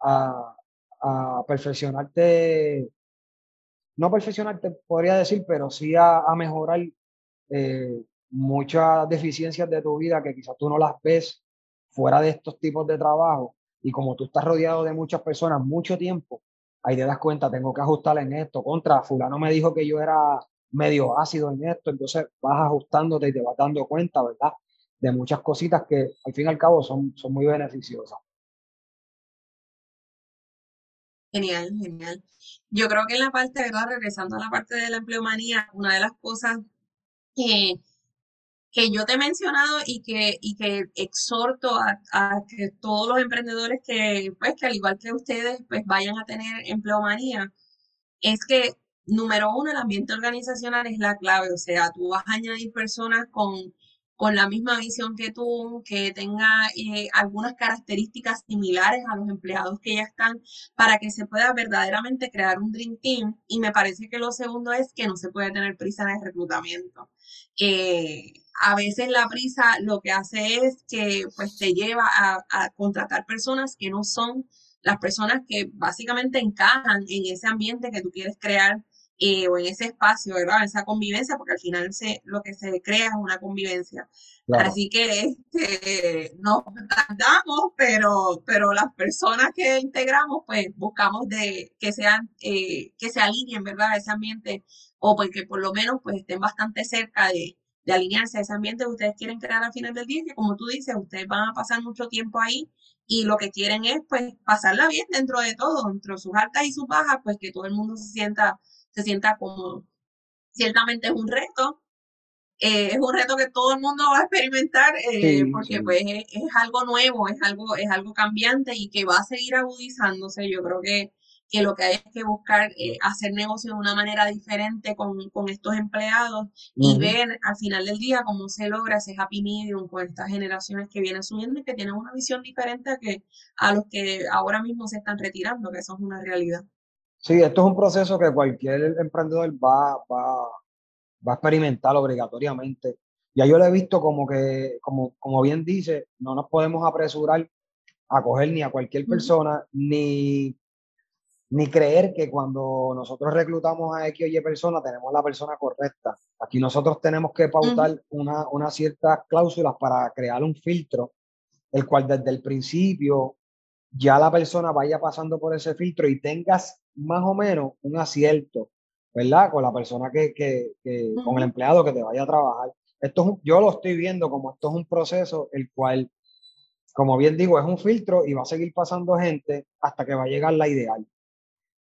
a, a perfeccionarte, no perfeccionarte podría decir, pero sí a, a mejorar eh, muchas deficiencias de tu vida que quizás tú no las ves fuera de estos tipos de trabajo y como tú estás rodeado de muchas personas mucho tiempo, ahí te das cuenta, tengo que ajustar en esto, contra fulano me dijo que yo era medio ácido en esto, entonces vas ajustándote y te vas dando cuenta, ¿verdad? De muchas cositas que al fin y al cabo son, son muy beneficiosas. Genial, genial. Yo creo que en la parte, ¿verdad? Regresando a la parte de la empleomanía, una de las cosas que que yo te he mencionado y que, y que exhorto a, que todos los emprendedores que, pues, que al igual que ustedes, pues vayan a tener empleomanía, es que, número uno, el ambiente organizacional es la clave, o sea, tú vas a añadir personas con con la misma visión que tú, que tenga eh, algunas características similares a los empleados que ya están, para que se pueda verdaderamente crear un Dream Team. Y me parece que lo segundo es que no se puede tener prisa en el reclutamiento. Eh, a veces la prisa lo que hace es que pues te lleva a, a contratar personas que no son las personas que básicamente encajan en ese ambiente que tú quieres crear eh, o en ese espacio, ¿verdad? Esa convivencia, porque al final se, lo que se crea es una convivencia. Así que este, nos tardamos, pero, pero las personas que integramos, pues buscamos de que sean, eh, que se alineen, ¿verdad? Ese ambiente, o porque por lo menos pues estén bastante cerca de, de alinearse a ese ambiente que ustedes quieren crear al final del día, que como tú dices, ustedes van a pasar mucho tiempo ahí y lo que quieren es pues pasarla bien dentro de todo, dentro de sus altas y sus bajas, pues que todo el mundo se sienta, se sienta cómodo. Ciertamente es un reto, eh, es un reto que todo el mundo va a experimentar eh, porque pues es, es, algo nuevo, es algo, es algo cambiante y que va a seguir agudizándose. Yo creo que que lo que hay es que buscar eh, hacer negocio de una manera diferente con, estos empleados y ver al final del día cómo se logra ese happy medium con estas generaciones que vienen subiendo y que tienen una visión diferente a, que, a los que ahora mismo se están retirando, que eso es una realidad. Sí, esto es un proceso que cualquier emprendedor va, va, va a experimentar obligatoriamente. Ya yo lo he visto como que, como, como bien dice, no nos podemos apresurar a coger ni a cualquier persona, ni ni creer que cuando nosotros reclutamos a X o Y persona tenemos la persona correcta. Aquí nosotros tenemos que pautar una, unas ciertas cláusulas para crear un filtro, el cual desde el principio ya la persona vaya pasando por ese filtro y tengas más o menos un acierto, ¿verdad? Con la persona que, que, con el empleado que te vaya a trabajar. Esto yo lo estoy viendo como esto es un proceso el cual, como bien digo, es un filtro y va a seguir pasando gente hasta que va a llegar la ideal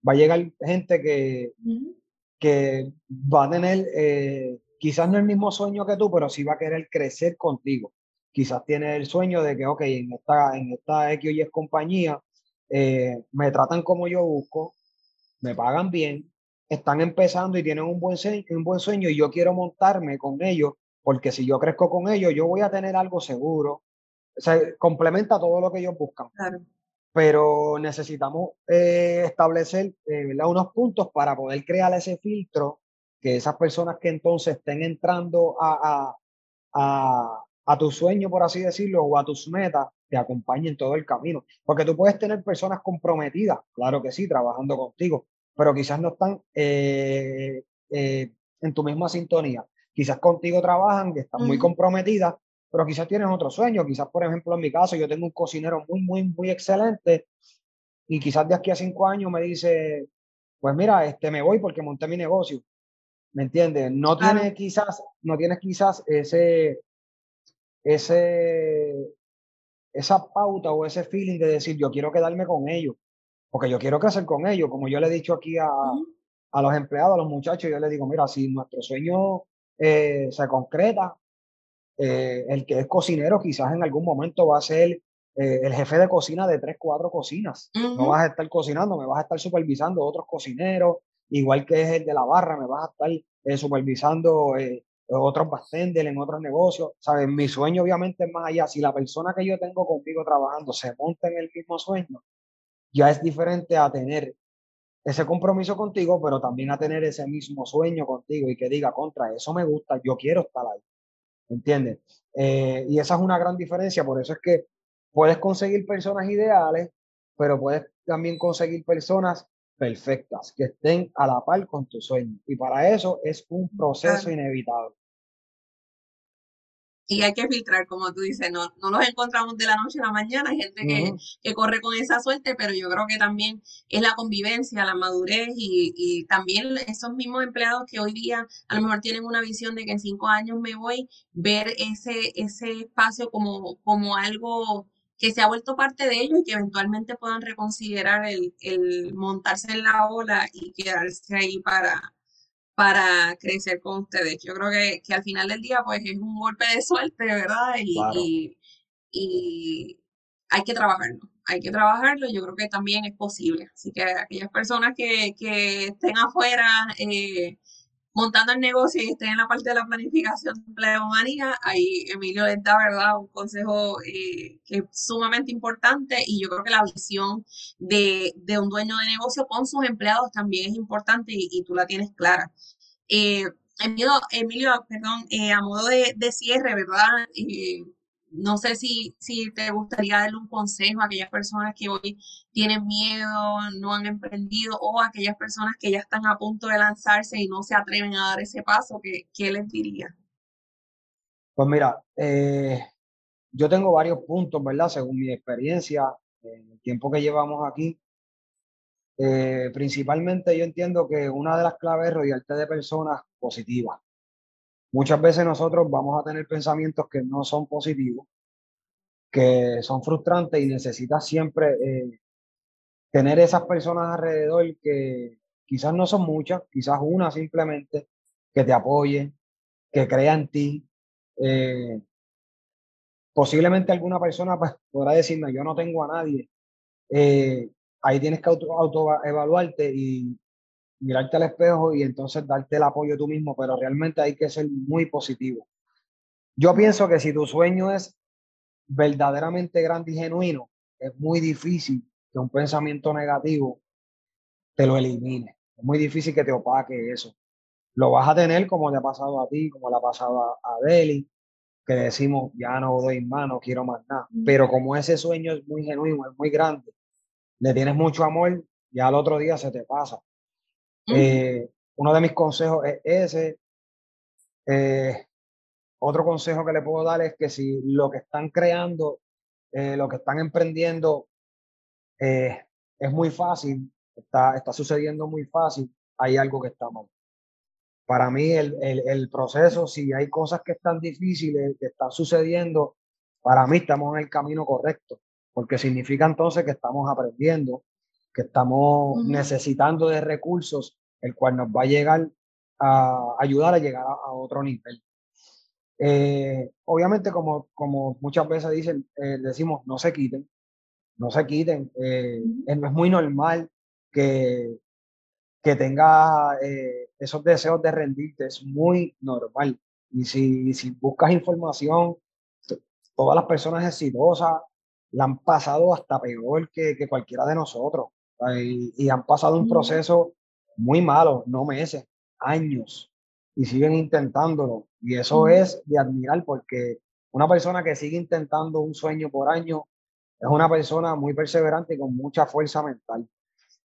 va a llegar gente que, que va a tener, eh, quizás no el mismo sueño que tú, pero sí va a querer crecer contigo. Quizás tiene el sueño de que, ok, en esta, en esta X o Y compañía, eh, me tratan como yo busco, me pagan bien, están empezando y tienen un buen, sueño, un buen sueño y yo quiero montarme con ellos, porque si yo crezco con ellos, yo voy a tener algo seguro. O sea, complementa todo lo que ellos buscan. Claro pero necesitamos eh, establecer eh, unos puntos para poder crear ese filtro que esas personas que entonces estén entrando a, a, a, tu sueño, por así decirlo, o a tus metas, te acompañen todo el camino. Porque tú puedes tener personas comprometidas, claro que sí, trabajando contigo, pero quizás no están eh, en tu misma sintonía. Quizás contigo trabajan, que están muy comprometidas, pero quizás tienes otro sueño, quizás por ejemplo en mi caso yo tengo un cocinero muy, muy, muy excelente y quizás de aquí a cinco años me dice, pues mira, este me voy porque monté mi negocio, ¿me entiendes? No tienes quizás, no tienes quizás ese, ese, esa pauta o ese feeling de decir yo quiero quedarme con ellos, porque yo quiero crecer con ellos, como yo le he dicho aquí a, a los empleados, a los muchachos, yo les digo, mira, si nuestro sueño eh, se concreta, eh, el que es cocinero quizás en algún momento va a ser eh, el jefe de cocina de tres, cuatro cocinas. No vas a estar cocinando, me vas a estar supervisando otros cocineros, igual que es el de la barra, me vas a estar supervisando otros bartenders en otros negocios. ¿Sabes? Mi sueño obviamente es más allá. Si la persona que yo tengo conmigo trabajando se monta en el mismo sueño, ya es diferente a tener ese compromiso contigo, pero también a tener ese mismo sueño contigo y que diga contra eso me gusta, yo quiero estar ahí. ¿entiendes? Eh, y esa es una gran diferencia, por eso es que puedes conseguir personas ideales, pero puedes también conseguir personas perfectas, que estén a la par con tu sueño. Y para eso es un proceso inevitable. Y hay que filtrar, como tú dices, no, no nos encontramos de la noche a la mañana, hay gente que, que, corre con esa suerte, pero yo creo que también es la convivencia, la madurez y, y, también esos mismos empleados que hoy día a lo mejor tienen una visión de que en cinco años me voy, ver ese, ese espacio como, como algo que se ha vuelto parte de ellos y que eventualmente puedan reconsiderar el, el montarse en la ola y quedarse ahí para, para crecer con ustedes. Yo creo que, que, al final del día, pues es un golpe de suerte, ¿verdad? Y, y, hay que trabajarlo, hay que trabajarlo. Yo creo que también es posible. Así que aquellas personas que, que estén afuera, eh, montando el negocio y estén en la parte de la planificación de empleomanía, ahí Emilio les da, ¿verdad? Un consejo eh, que es sumamente importante y yo creo que la visión de, de, un dueño de negocio con sus empleados también es importante y, tú la tienes clara. Eh, Emilio, Emilio, perdón, eh, a modo de, de cierre, ¿verdad? No sé si, si te gustaría darle un consejo a aquellas personas que hoy tienen miedo, no han emprendido, o a aquellas personas que ya están a punto de lanzarse y no se atreven a dar ese paso, ¿qué, qué les diría? Pues mira, eh, yo tengo varios puntos, ¿verdad? Según mi experiencia, en el tiempo que llevamos aquí. Eh, principalmente yo entiendo que una de las claves es rodearte de personas positivas. Muchas veces nosotros vamos a tener pensamientos que no son positivos, que son frustrantes y necesitas siempre eh, tener esas personas alrededor que quizás no son muchas, quizás una simplemente, que te apoye, que crea en ti. Eh, posiblemente alguna persona pues, podrá decirme, yo no tengo a nadie. Eh, ahí tienes que auto, autoevaluarte y mirarte al espejo y entonces darte el apoyo tú mismo, pero realmente hay que ser muy positivo. Yo pienso que si tu sueño es verdaderamente grande y genuino, es muy difícil que un pensamiento negativo te lo elimine. Es muy difícil que te opaque eso. Lo vas a tener como le ha pasado a ti, como le ha pasado a, a Deli, que decimos, ya no doy más, no quiero más nada. Pero como ese sueño es muy genuino, es muy grande, le tienes mucho amor, ya al otro día se te pasa. Eh, uno de mis consejos es ese. Eh, otro consejo que le puedo dar es que si lo que están creando, eh, lo que están emprendiendo es muy fácil, está, está sucediendo muy fácil, hay algo que está mal. Para mí el, el, el proceso, si hay cosas que están difíciles, que están sucediendo, para mí estamos en el camino correcto, porque significa entonces que estamos aprendiendo, que estamos necesitando de recursos, el cual nos va a llegar a ayudar a llegar a, otro nivel. Eh, obviamente, como, como muchas veces dicen, eh, decimos, no se quiten, no se quiten. Eh, es, muy normal que, que tenga esos deseos de rendirte, es muy normal. Y si, si buscas información, todas las personas exitosas la han pasado hasta peor que, que cualquiera de nosotros y, han pasado un proceso muy malo, no meses, años, y siguen intentándolo. Y eso es de admirar porque una persona que sigue intentando un sueño por año es una persona muy perseverante y con mucha fuerza mental.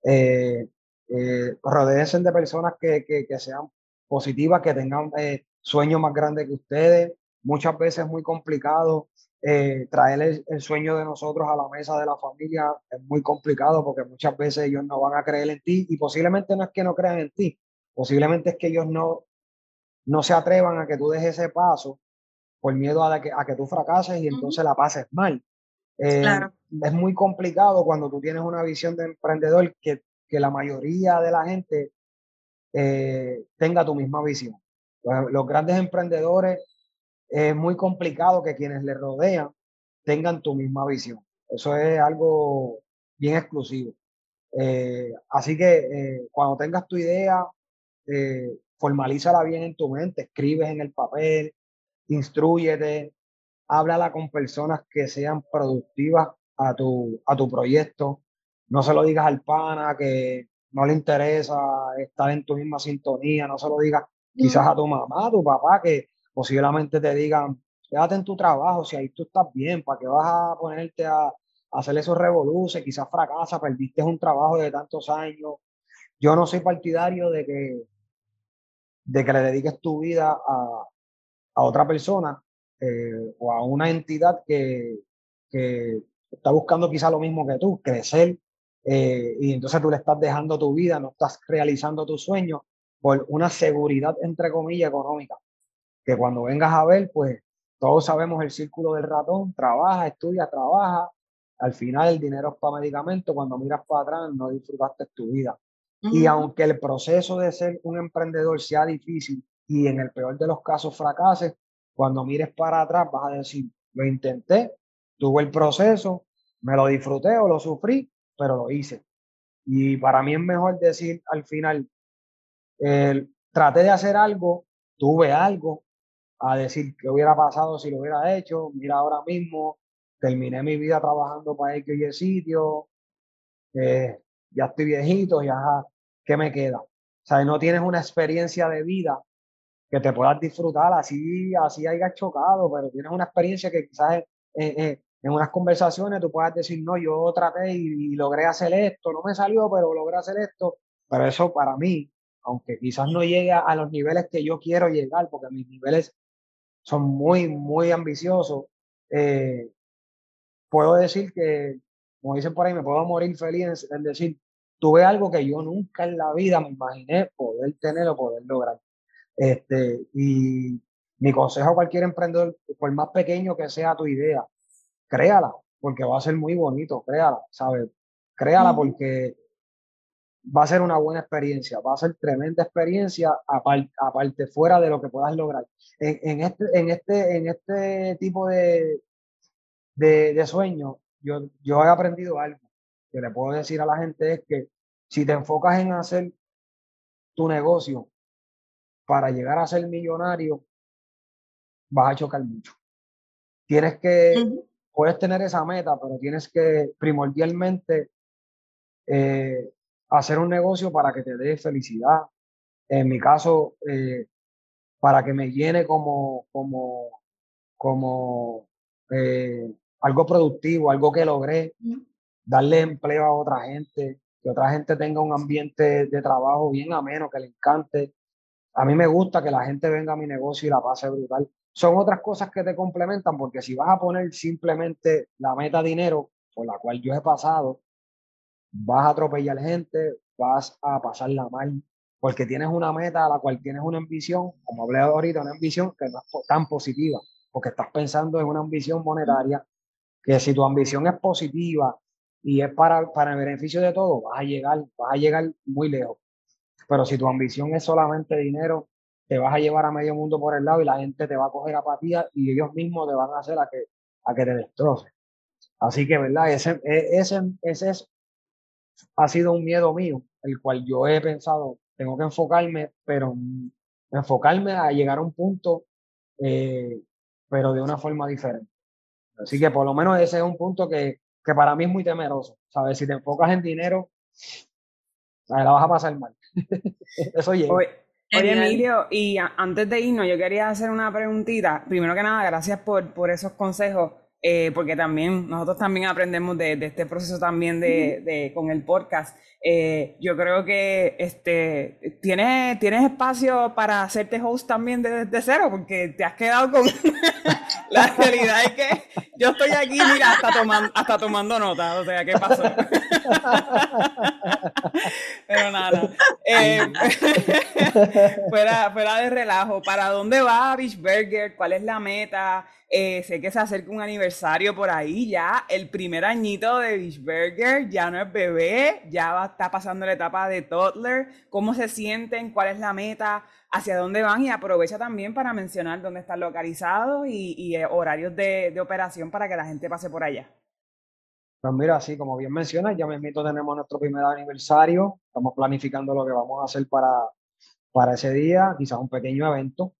Eh, eh, de personas que, que, que, sean positivas, que tengan eh, sueños más grandes que ustedes. Muchas veces es muy complicado eh, traer el, sueño de nosotros a la mesa de la familia es muy complicado porque muchas veces ellos no van a creer en ti y posiblemente no es que no crean en ti, posiblemente es que ellos no, no se atrevan a que tú dejes ese paso por miedo a, que, a que tú fracases y entonces la pases mal. Eh, es muy complicado cuando tú tienes una visión de emprendedor que, que la mayoría de la gente eh, tenga tu misma visión. los grandes emprendedores es muy complicado que quienes le rodean tengan tu misma visión. Eso es algo bien exclusivo. Eh, así que eh, cuando tengas tu idea, eh, formalízala bien en tu mente, escribes en el papel, instruyete, háblala con personas que sean productivas a tu, a tu proyecto. No se lo digas al pana que no le interesa estar en tu misma sintonía, no se lo digas quizás a tu mamá, a tu papá, que posiblemente te digan, quédate en tu trabajo, si ahí tú estás bien, ¿para qué vas a ponerte a, hacer esos revoluces? Quizás fracasa, perdiste un trabajo de tantos años. Yo no soy partidario de que, de que le dediques tu vida a, a otra persona eh, o a una entidad que, que está buscando quizá lo mismo que tú, crecer, eh, y entonces tú le estás dejando tu vida, no estás realizando tus sueños por una seguridad, entre comillas, económica que cuando vengas a ver, pues todos sabemos el círculo del ratón, trabaja, estudia, trabaja, al final el dinero es para medicamentos, cuando miras para atrás no disfrutaste tu vida. Y aunque el proceso de ser un emprendedor sea difícil y en el peor de los casos fracases, cuando mires para atrás vas a decir, lo intenté, tuve el proceso, me lo disfruté o lo sufrí, pero lo hice. Y para mí es mejor decir al final, traté de hacer algo, tuve algo, a decir qué hubiera pasado si lo hubiera hecho. Mira, ahora mismo terminé mi vida trabajando para X y el sitio, eh, ya estoy viejito, ya, ¿qué me queda? O sea, no tienes una experiencia de vida que te puedas disfrutar, así, así hayas chocado, pero tienes una experiencia que quizás en unas conversaciones tú puedas decir, no, yo traté y, logré hacer esto, no me salió, pero logré hacer esto, pero eso para mí, aunque quizás no llegue a los niveles que yo quiero llegar, porque mis niveles son muy, muy ambiciosos. Eh, puedo decir que, como dicen por ahí, me puedo morir feliz en, decir, tuve algo que yo nunca en la vida me imaginé poder tener o poder lograr. Este, y Mi consejo a cualquier emprendedor, por más pequeño que sea tu idea, créala, porque va a ser muy bonito, créala, ¿sabes? Créala porque va a ser una buena experiencia, va a ser tremenda experiencia, aparte, fuera de lo que puedas lograr. En, este, en, este, en este tipo de, de, de sueños, yo, yo he aprendido algo que le puedo decir a la gente es que si te enfocas en hacer tu negocio para llegar a ser millonario, vas a chocar mucho. Tienes que, puedes tener esa meta, pero tienes que primordialmente eh, hacer un negocio para que te dé felicidad. En mi caso, eh, para que me llene como, como, como eh, algo productivo, algo que logré, darle empleo a otra gente, que otra gente tenga un ambiente de trabajo bien ameno, que le encante. A mí me gusta que la gente venga a mi negocio y la pase brutal. Son otras cosas que te complementan, porque si vas a poner simplemente la meta dinero, por la cual yo he pasado, vas a atropellar gente, vas a pasarla mal, porque tienes una meta a la cual tienes una ambición, como hablé ahorita, una ambición que no es tan positiva, porque estás pensando en una ambición monetaria, que si tu ambición es positiva y es para, para el beneficio de todos, vas a llegar, vas a llegar muy lejos. Pero si tu ambición es solamente dinero, te vas a llevar a medio mundo por el lado y la gente te va a coger apatía y ellos mismos te van a hacer a que, a que te destrocen. Así que, ¿verdad? Ese, e, ese, ese es, ha sido un miedo mío, el cual yo he pensado, tengo que enfocarme, pero enfocarme a llegar a un punto, eh, pero de una forma diferente. Así que por lo menos ese es un punto que, que para mí es muy temeroso. ¿Sabes? Si te enfocas en dinero, la vas a pasar mal. [laughs] Eso llega. Oye, Emilio, y antes de irnos, yo quería hacer una preguntita. Primero que nada, gracias por, por esos consejos. Eh, porque también nosotros también aprendemos de, este proceso también de, con el podcast. Eh, yo creo que este tienes, tienes espacio para hacerte host también desde cero, porque te has quedado con [laughs] la realidad es que yo estoy aquí, mira, hasta tomando, hasta tomando nota, o sea, ¿qué pasó? [laughs] Pero nada, eh, [laughs] fuera, fuera de relajo, ¿para dónde va Beach Burger? ¿Cuál es la meta? Eh, sé que se acerca un aniversario por ahí ya, el primer añito de Beach Burger, ya no es bebé, ya va, está pasando la etapa de toddler. ¿Cómo se sienten? ¿Cuál es la meta? ¿Hacia dónde van? Y aprovecha también para mencionar dónde están localizados y, eh, horarios de, operación para que la gente pase por allá. Pues mira, así como bien mencionas, ya mismo tenemos nuestro primer aniversario, estamos planificando lo que vamos a hacer para, para ese día, quizás un pequeño evento.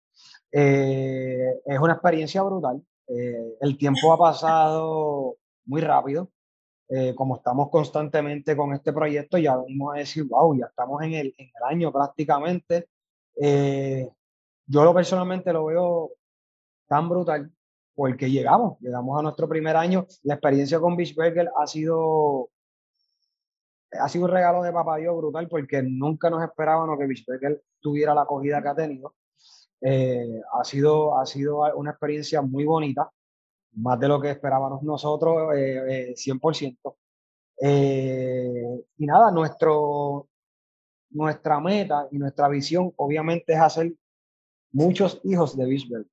Eh, es una experiencia brutal. Eh, el tiempo ha pasado muy rápido. Eh, como estamos constantemente con este proyecto, ya venimos a decir, wow, ya estamos en el, en el año prácticamente. yo lo personalmente lo veo tan brutal porque llegamos, llegamos a nuestro primer año. La experiencia con Beach Burger ha sido, ha sido un regalo de papá Dios brutal porque nunca nos esperábamos que Beach Burger tuviera la acogida que ha tenido. Eh, ha, sido, ha sido una experiencia muy bonita, más de lo que esperábamos nosotros, 100%. Eh, eh, y nada, nuestro, nuestra meta y nuestra visión obviamente es hacer muchos hijos de Beachburger.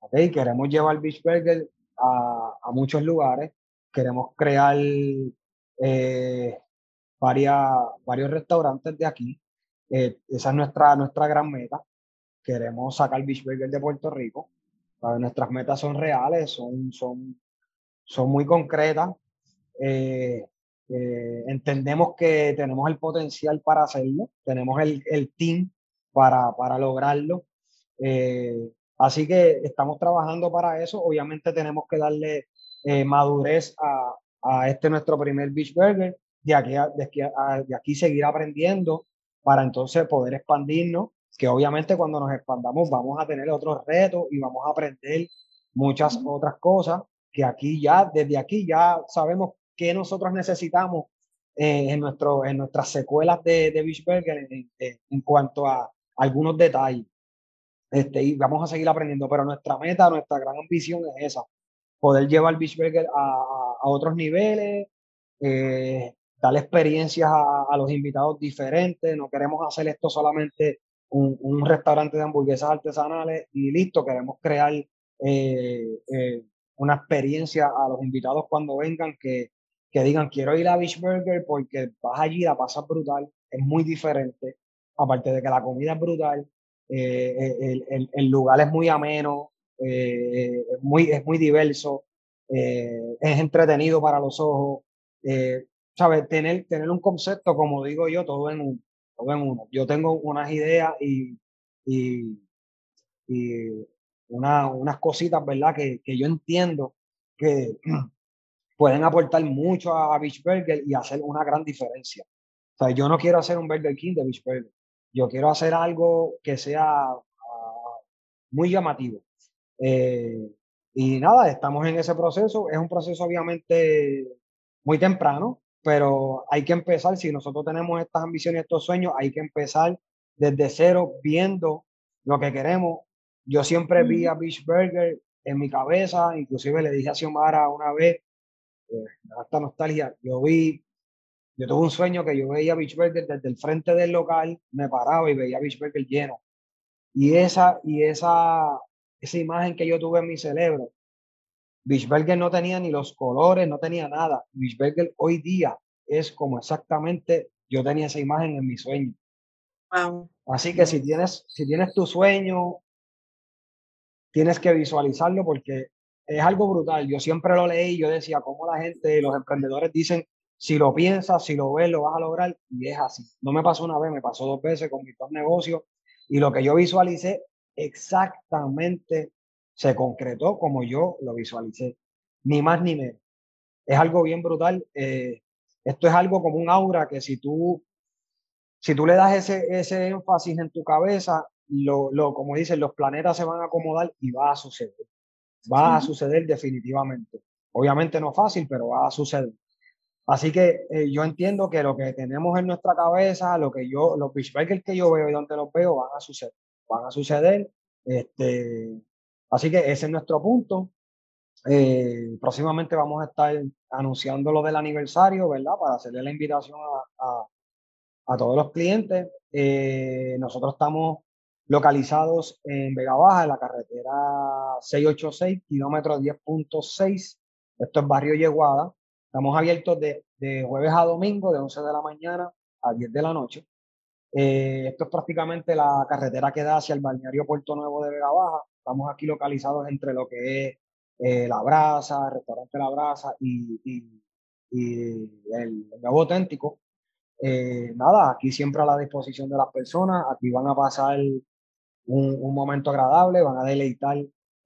¿okay? Queremos llevar Beachburger a, a muchos lugares, queremos crear varias, varios restaurantes de aquí. esa es nuestra, nuestra gran meta queremos sacar Beach Burger de Puerto Rico. Nuestras metas son reales, son, son, son muy concretas. Eh, eh, entendemos que tenemos el potencial para hacerlo, tenemos el, el team para, para lograrlo. Eh, así que estamos trabajando para eso. Obviamente tenemos que darle madurez a, a, este nuestro primer Beach Burger. De aquí, de aquí, de aquí seguir aprendiendo para entonces poder expandirnos que obviamente cuando nos expandamos vamos a tener otros retos y vamos a aprender muchas otras cosas que aquí ya, desde aquí ya sabemos qué nosotros necesitamos eh, en, nuestro, en nuestras secuelas de, de Beach en, en, cuanto a algunos detalles. Este, y vamos a seguir aprendiendo, pero nuestra meta, nuestra gran ambición es esa, poder llevar Beach Burger a, a otros niveles, eh, darle experiencias a, a, los invitados diferentes, no queremos hacer esto solamente un, restaurante de hamburguesas artesanales y listo, queremos crear eh, eh, una experiencia a los invitados cuando vengan que, que digan quiero ir a Beach porque vas allí, la pasas brutal, es muy diferente, aparte de que la comida es brutal, el, el, el, lugar es muy ameno, es, muy, es muy diverso, es entretenido para los ojos, ¿sabes? Tener, tener un concepto, como digo yo, todo en uno uno. Yo tengo unas ideas y, y, una, unas cositas, ¿verdad? Que, que, yo entiendo que [clears throat] pueden aportar mucho a, Beach Burger y hacer una gran diferencia. O sea, yo no quiero hacer un Burger King de Beach Burger. Yo quiero hacer algo que sea ah, muy llamativo. Eh, y nada, estamos en ese proceso. Es un proceso obviamente muy temprano, pero hay que empezar, si nosotros tenemos estas ambiciones, estos sueños, hay que empezar desde cero viendo lo que queremos. Yo siempre vi a Beach Burger en mi cabeza, inclusive le dije a Xiomara una vez, eh, hasta nostalgia, yo vi, yo tuve un sueño que yo veía Beach Burger desde el frente del local, me paraba y veía Beach Burger lleno. Y esa, y esa, esa imagen que yo tuve en mi cerebro, Bischberger no tenía ni los colores, no tenía nada. Bischberger hoy día es como exactamente yo tenía esa imagen en mi sueño. Así que si tienes, si tienes tu sueño, tienes que visualizarlo porque es algo brutal. Yo siempre lo leí, yo decía, cómo la gente, los emprendedores dicen, si lo piensas, si lo ves, lo vas a lograr. Y es así. No me pasó una vez, me pasó dos veces con mis dos negocios. Y lo que yo visualicé exactamente se concretó como yo lo visualicé, ni más ni menos. Es algo bien brutal. Eh, esto es algo como un aura que si tú, si tú le das ese, ese énfasis en tu cabeza, lo, lo, como dicen, los planetas se van a acomodar y va a suceder. Va a suceder definitivamente. Obviamente no fácil, pero va a suceder. Así que eh, yo entiendo que lo que tenemos en nuestra cabeza, lo que yo, los beachbikers que yo veo y donde los veo, van a suceder. Van a suceder. Este, Así que ese es nuestro punto. Eh, próximamente vamos a estar anunciando lo del aniversario, ¿verdad? Para hacerle la invitación a, a, todos los clientes. Eh, nosotros estamos localizados en Vega Baja, en la carretera 686, kilómetro 10.6. Esto es Barrio Yeguada. Estamos abiertos de, de, jueves a domingo, de 11 de la mañana a 10 de la noche. Eh, esto es prácticamente la carretera que da hacia el balneario Puerto Nuevo de Vega Baja. Estamos aquí localizados entre lo que es eh, La Brasa, el restaurante La Brasa y, el, Nuevo Auténtico. Eh, nada, aquí siempre a la disposición de las personas. Aquí van a pasar un, momento agradable, van a deleitar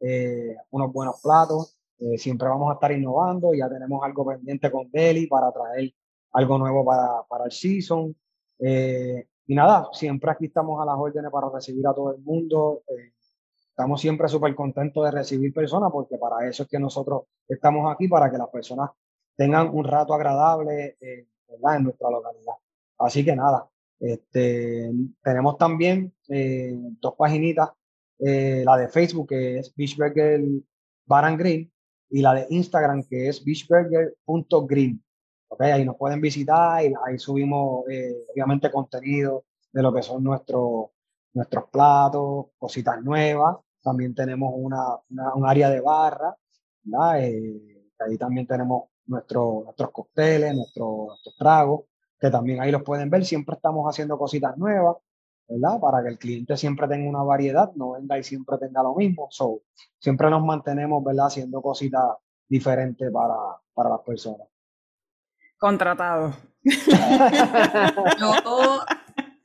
eh, unos buenos platos. siempre vamos a estar innovando. Ya tenemos algo pendiente con Deli para traer algo nuevo para, para el season. y nada, siempre aquí estamos a las órdenes para recibir a todo el mundo estamos siempre súper contentos de recibir personas porque para eso es que nosotros estamos aquí, para que las personas tengan un rato agradable eh, en nuestra localidad. Así que nada, este, tenemos también eh, dos paginitas, eh, la de Facebook que es Beachburger Bar and Grill y la de Instagram que es beachburger.grill. Okay, ahí nos pueden visitar y ahí subimos obviamente contenido de lo que son nuestros nuestros platos, cositas nuevas también tenemos una, un área de barra, eh, ahí también tenemos nuestro, nuestros cócteles, nuestros, nuestros tragos, que también ahí los pueden ver. Siempre estamos haciendo cositas nuevas, ¿verdad? Para que el cliente siempre tenga una variedad, no venga y siempre tenga lo mismo. So, siempre nos mantenemos, ¿verdad? Haciendo cositas diferentes para, para las personas. Contratado. [laughs]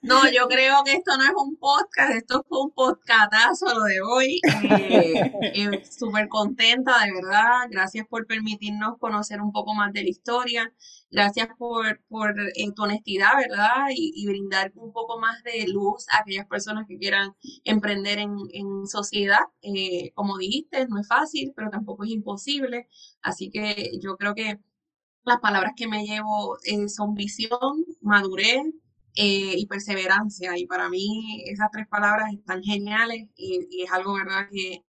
No, yo creo que esto no es un podcast, esto fue un podcastazo lo de hoy. Eh, eh, Súper contenta, de verdad. Gracias por permitirnos conocer un poco más de la historia. Gracias por, por eh, tu honestidad, ¿verdad? Y, brindar un poco más de luz a aquellas personas que quieran emprender en, en sociedad. como dijiste, no es fácil, pero tampoco es imposible. Así que yo creo que las palabras que me llevo son visión, madurez, eh, y perseverancia. Y para mí esas tres palabras están geniales y, es algo, ¿verdad?, que,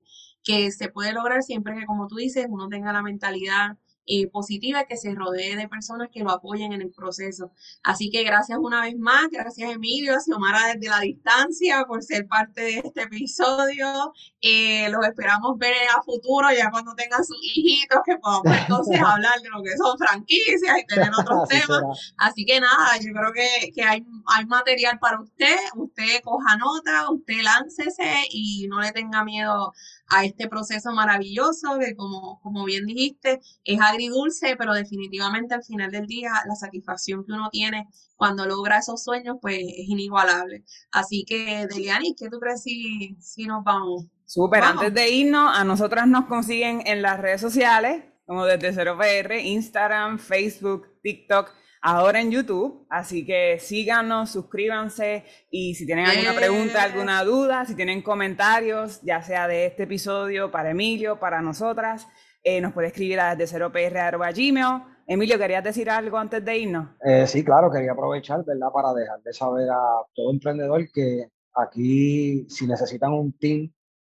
que se puede lograr siempre que, como tú dices, uno tenga la mentalidad eh, positiva, que se rodee de personas que lo apoyen en el proceso. Así que gracias una vez más, gracias Emilio, a Xiomara desde la distancia por ser parte de este episodio. Eh, los esperamos ver a futuro, ya cuando tengan sus hijitos, que podamos [laughs] entonces hablar de lo que son franquicias y tener otros [laughs] temas. Así que nada, yo creo que, que hay, hay material para usted, usted coja nota, usted láncese y no le tenga miedo a este proceso maravilloso que como, como bien dijiste, es agridulce, pero definitivamente al final del día la satisfacción que uno tiene cuando logra esos sueños, pues es inigualable. Así que, Deliani, ¿qué tú crees si, si nos vamos? Súper, antes de irnos, a nosotras nos consiguen en las redes sociales, como desde 0PR, Instagram, Facebook, TikTok ahora en YouTube. Así que síganos, suscríbanse y si tienen alguna pregunta, alguna duda, si tienen comentarios, ya sea de este episodio para Emilio, para nosotras, eh, nos puede escribir a desde 0pr.gmail. Emilio, ¿querías decir algo antes de irnos? Eh, sí, claro, quería aprovechar, ¿verdad? Para dejar de saber a todo emprendedor que aquí, si necesitan un team,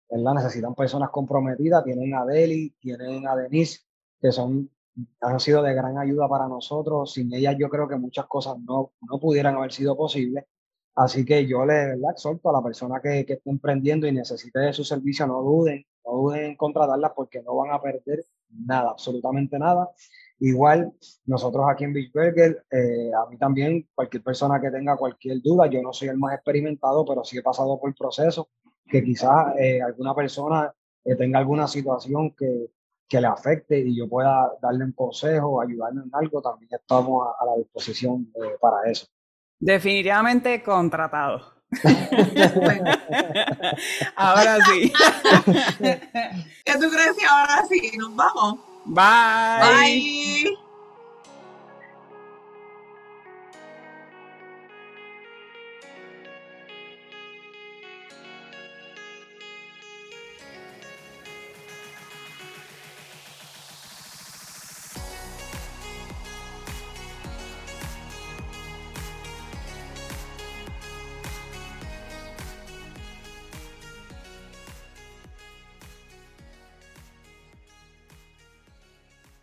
¿verdad? Necesitan personas comprometidas, tienen a Deli, tienen a Denise, que son han sido de gran ayuda para nosotros. Sin ellas yo creo que muchas cosas no, no pudieran haber sido posibles. Así que yo le exhorto a la persona que, que esté emprendiendo y necesite de su servicio, no duden, no duden en contratarlas porque no van a perder nada, absolutamente nada. Igual, nosotros aquí en Burger, eh, a mí también, cualquier persona que tenga cualquier duda, yo no soy el más experimentado, pero sí he pasado por el proceso, que quizás eh, alguna persona eh, tenga alguna situación que, que le afecte y yo pueda darle un consejo, ayudarle en algo, también estamos a, la disposición eh, para eso. Definitivamente contratado. [laughs] ahora sí. ¿Qué tú crees que ahora sí? Nos vamos. Bye. Bye.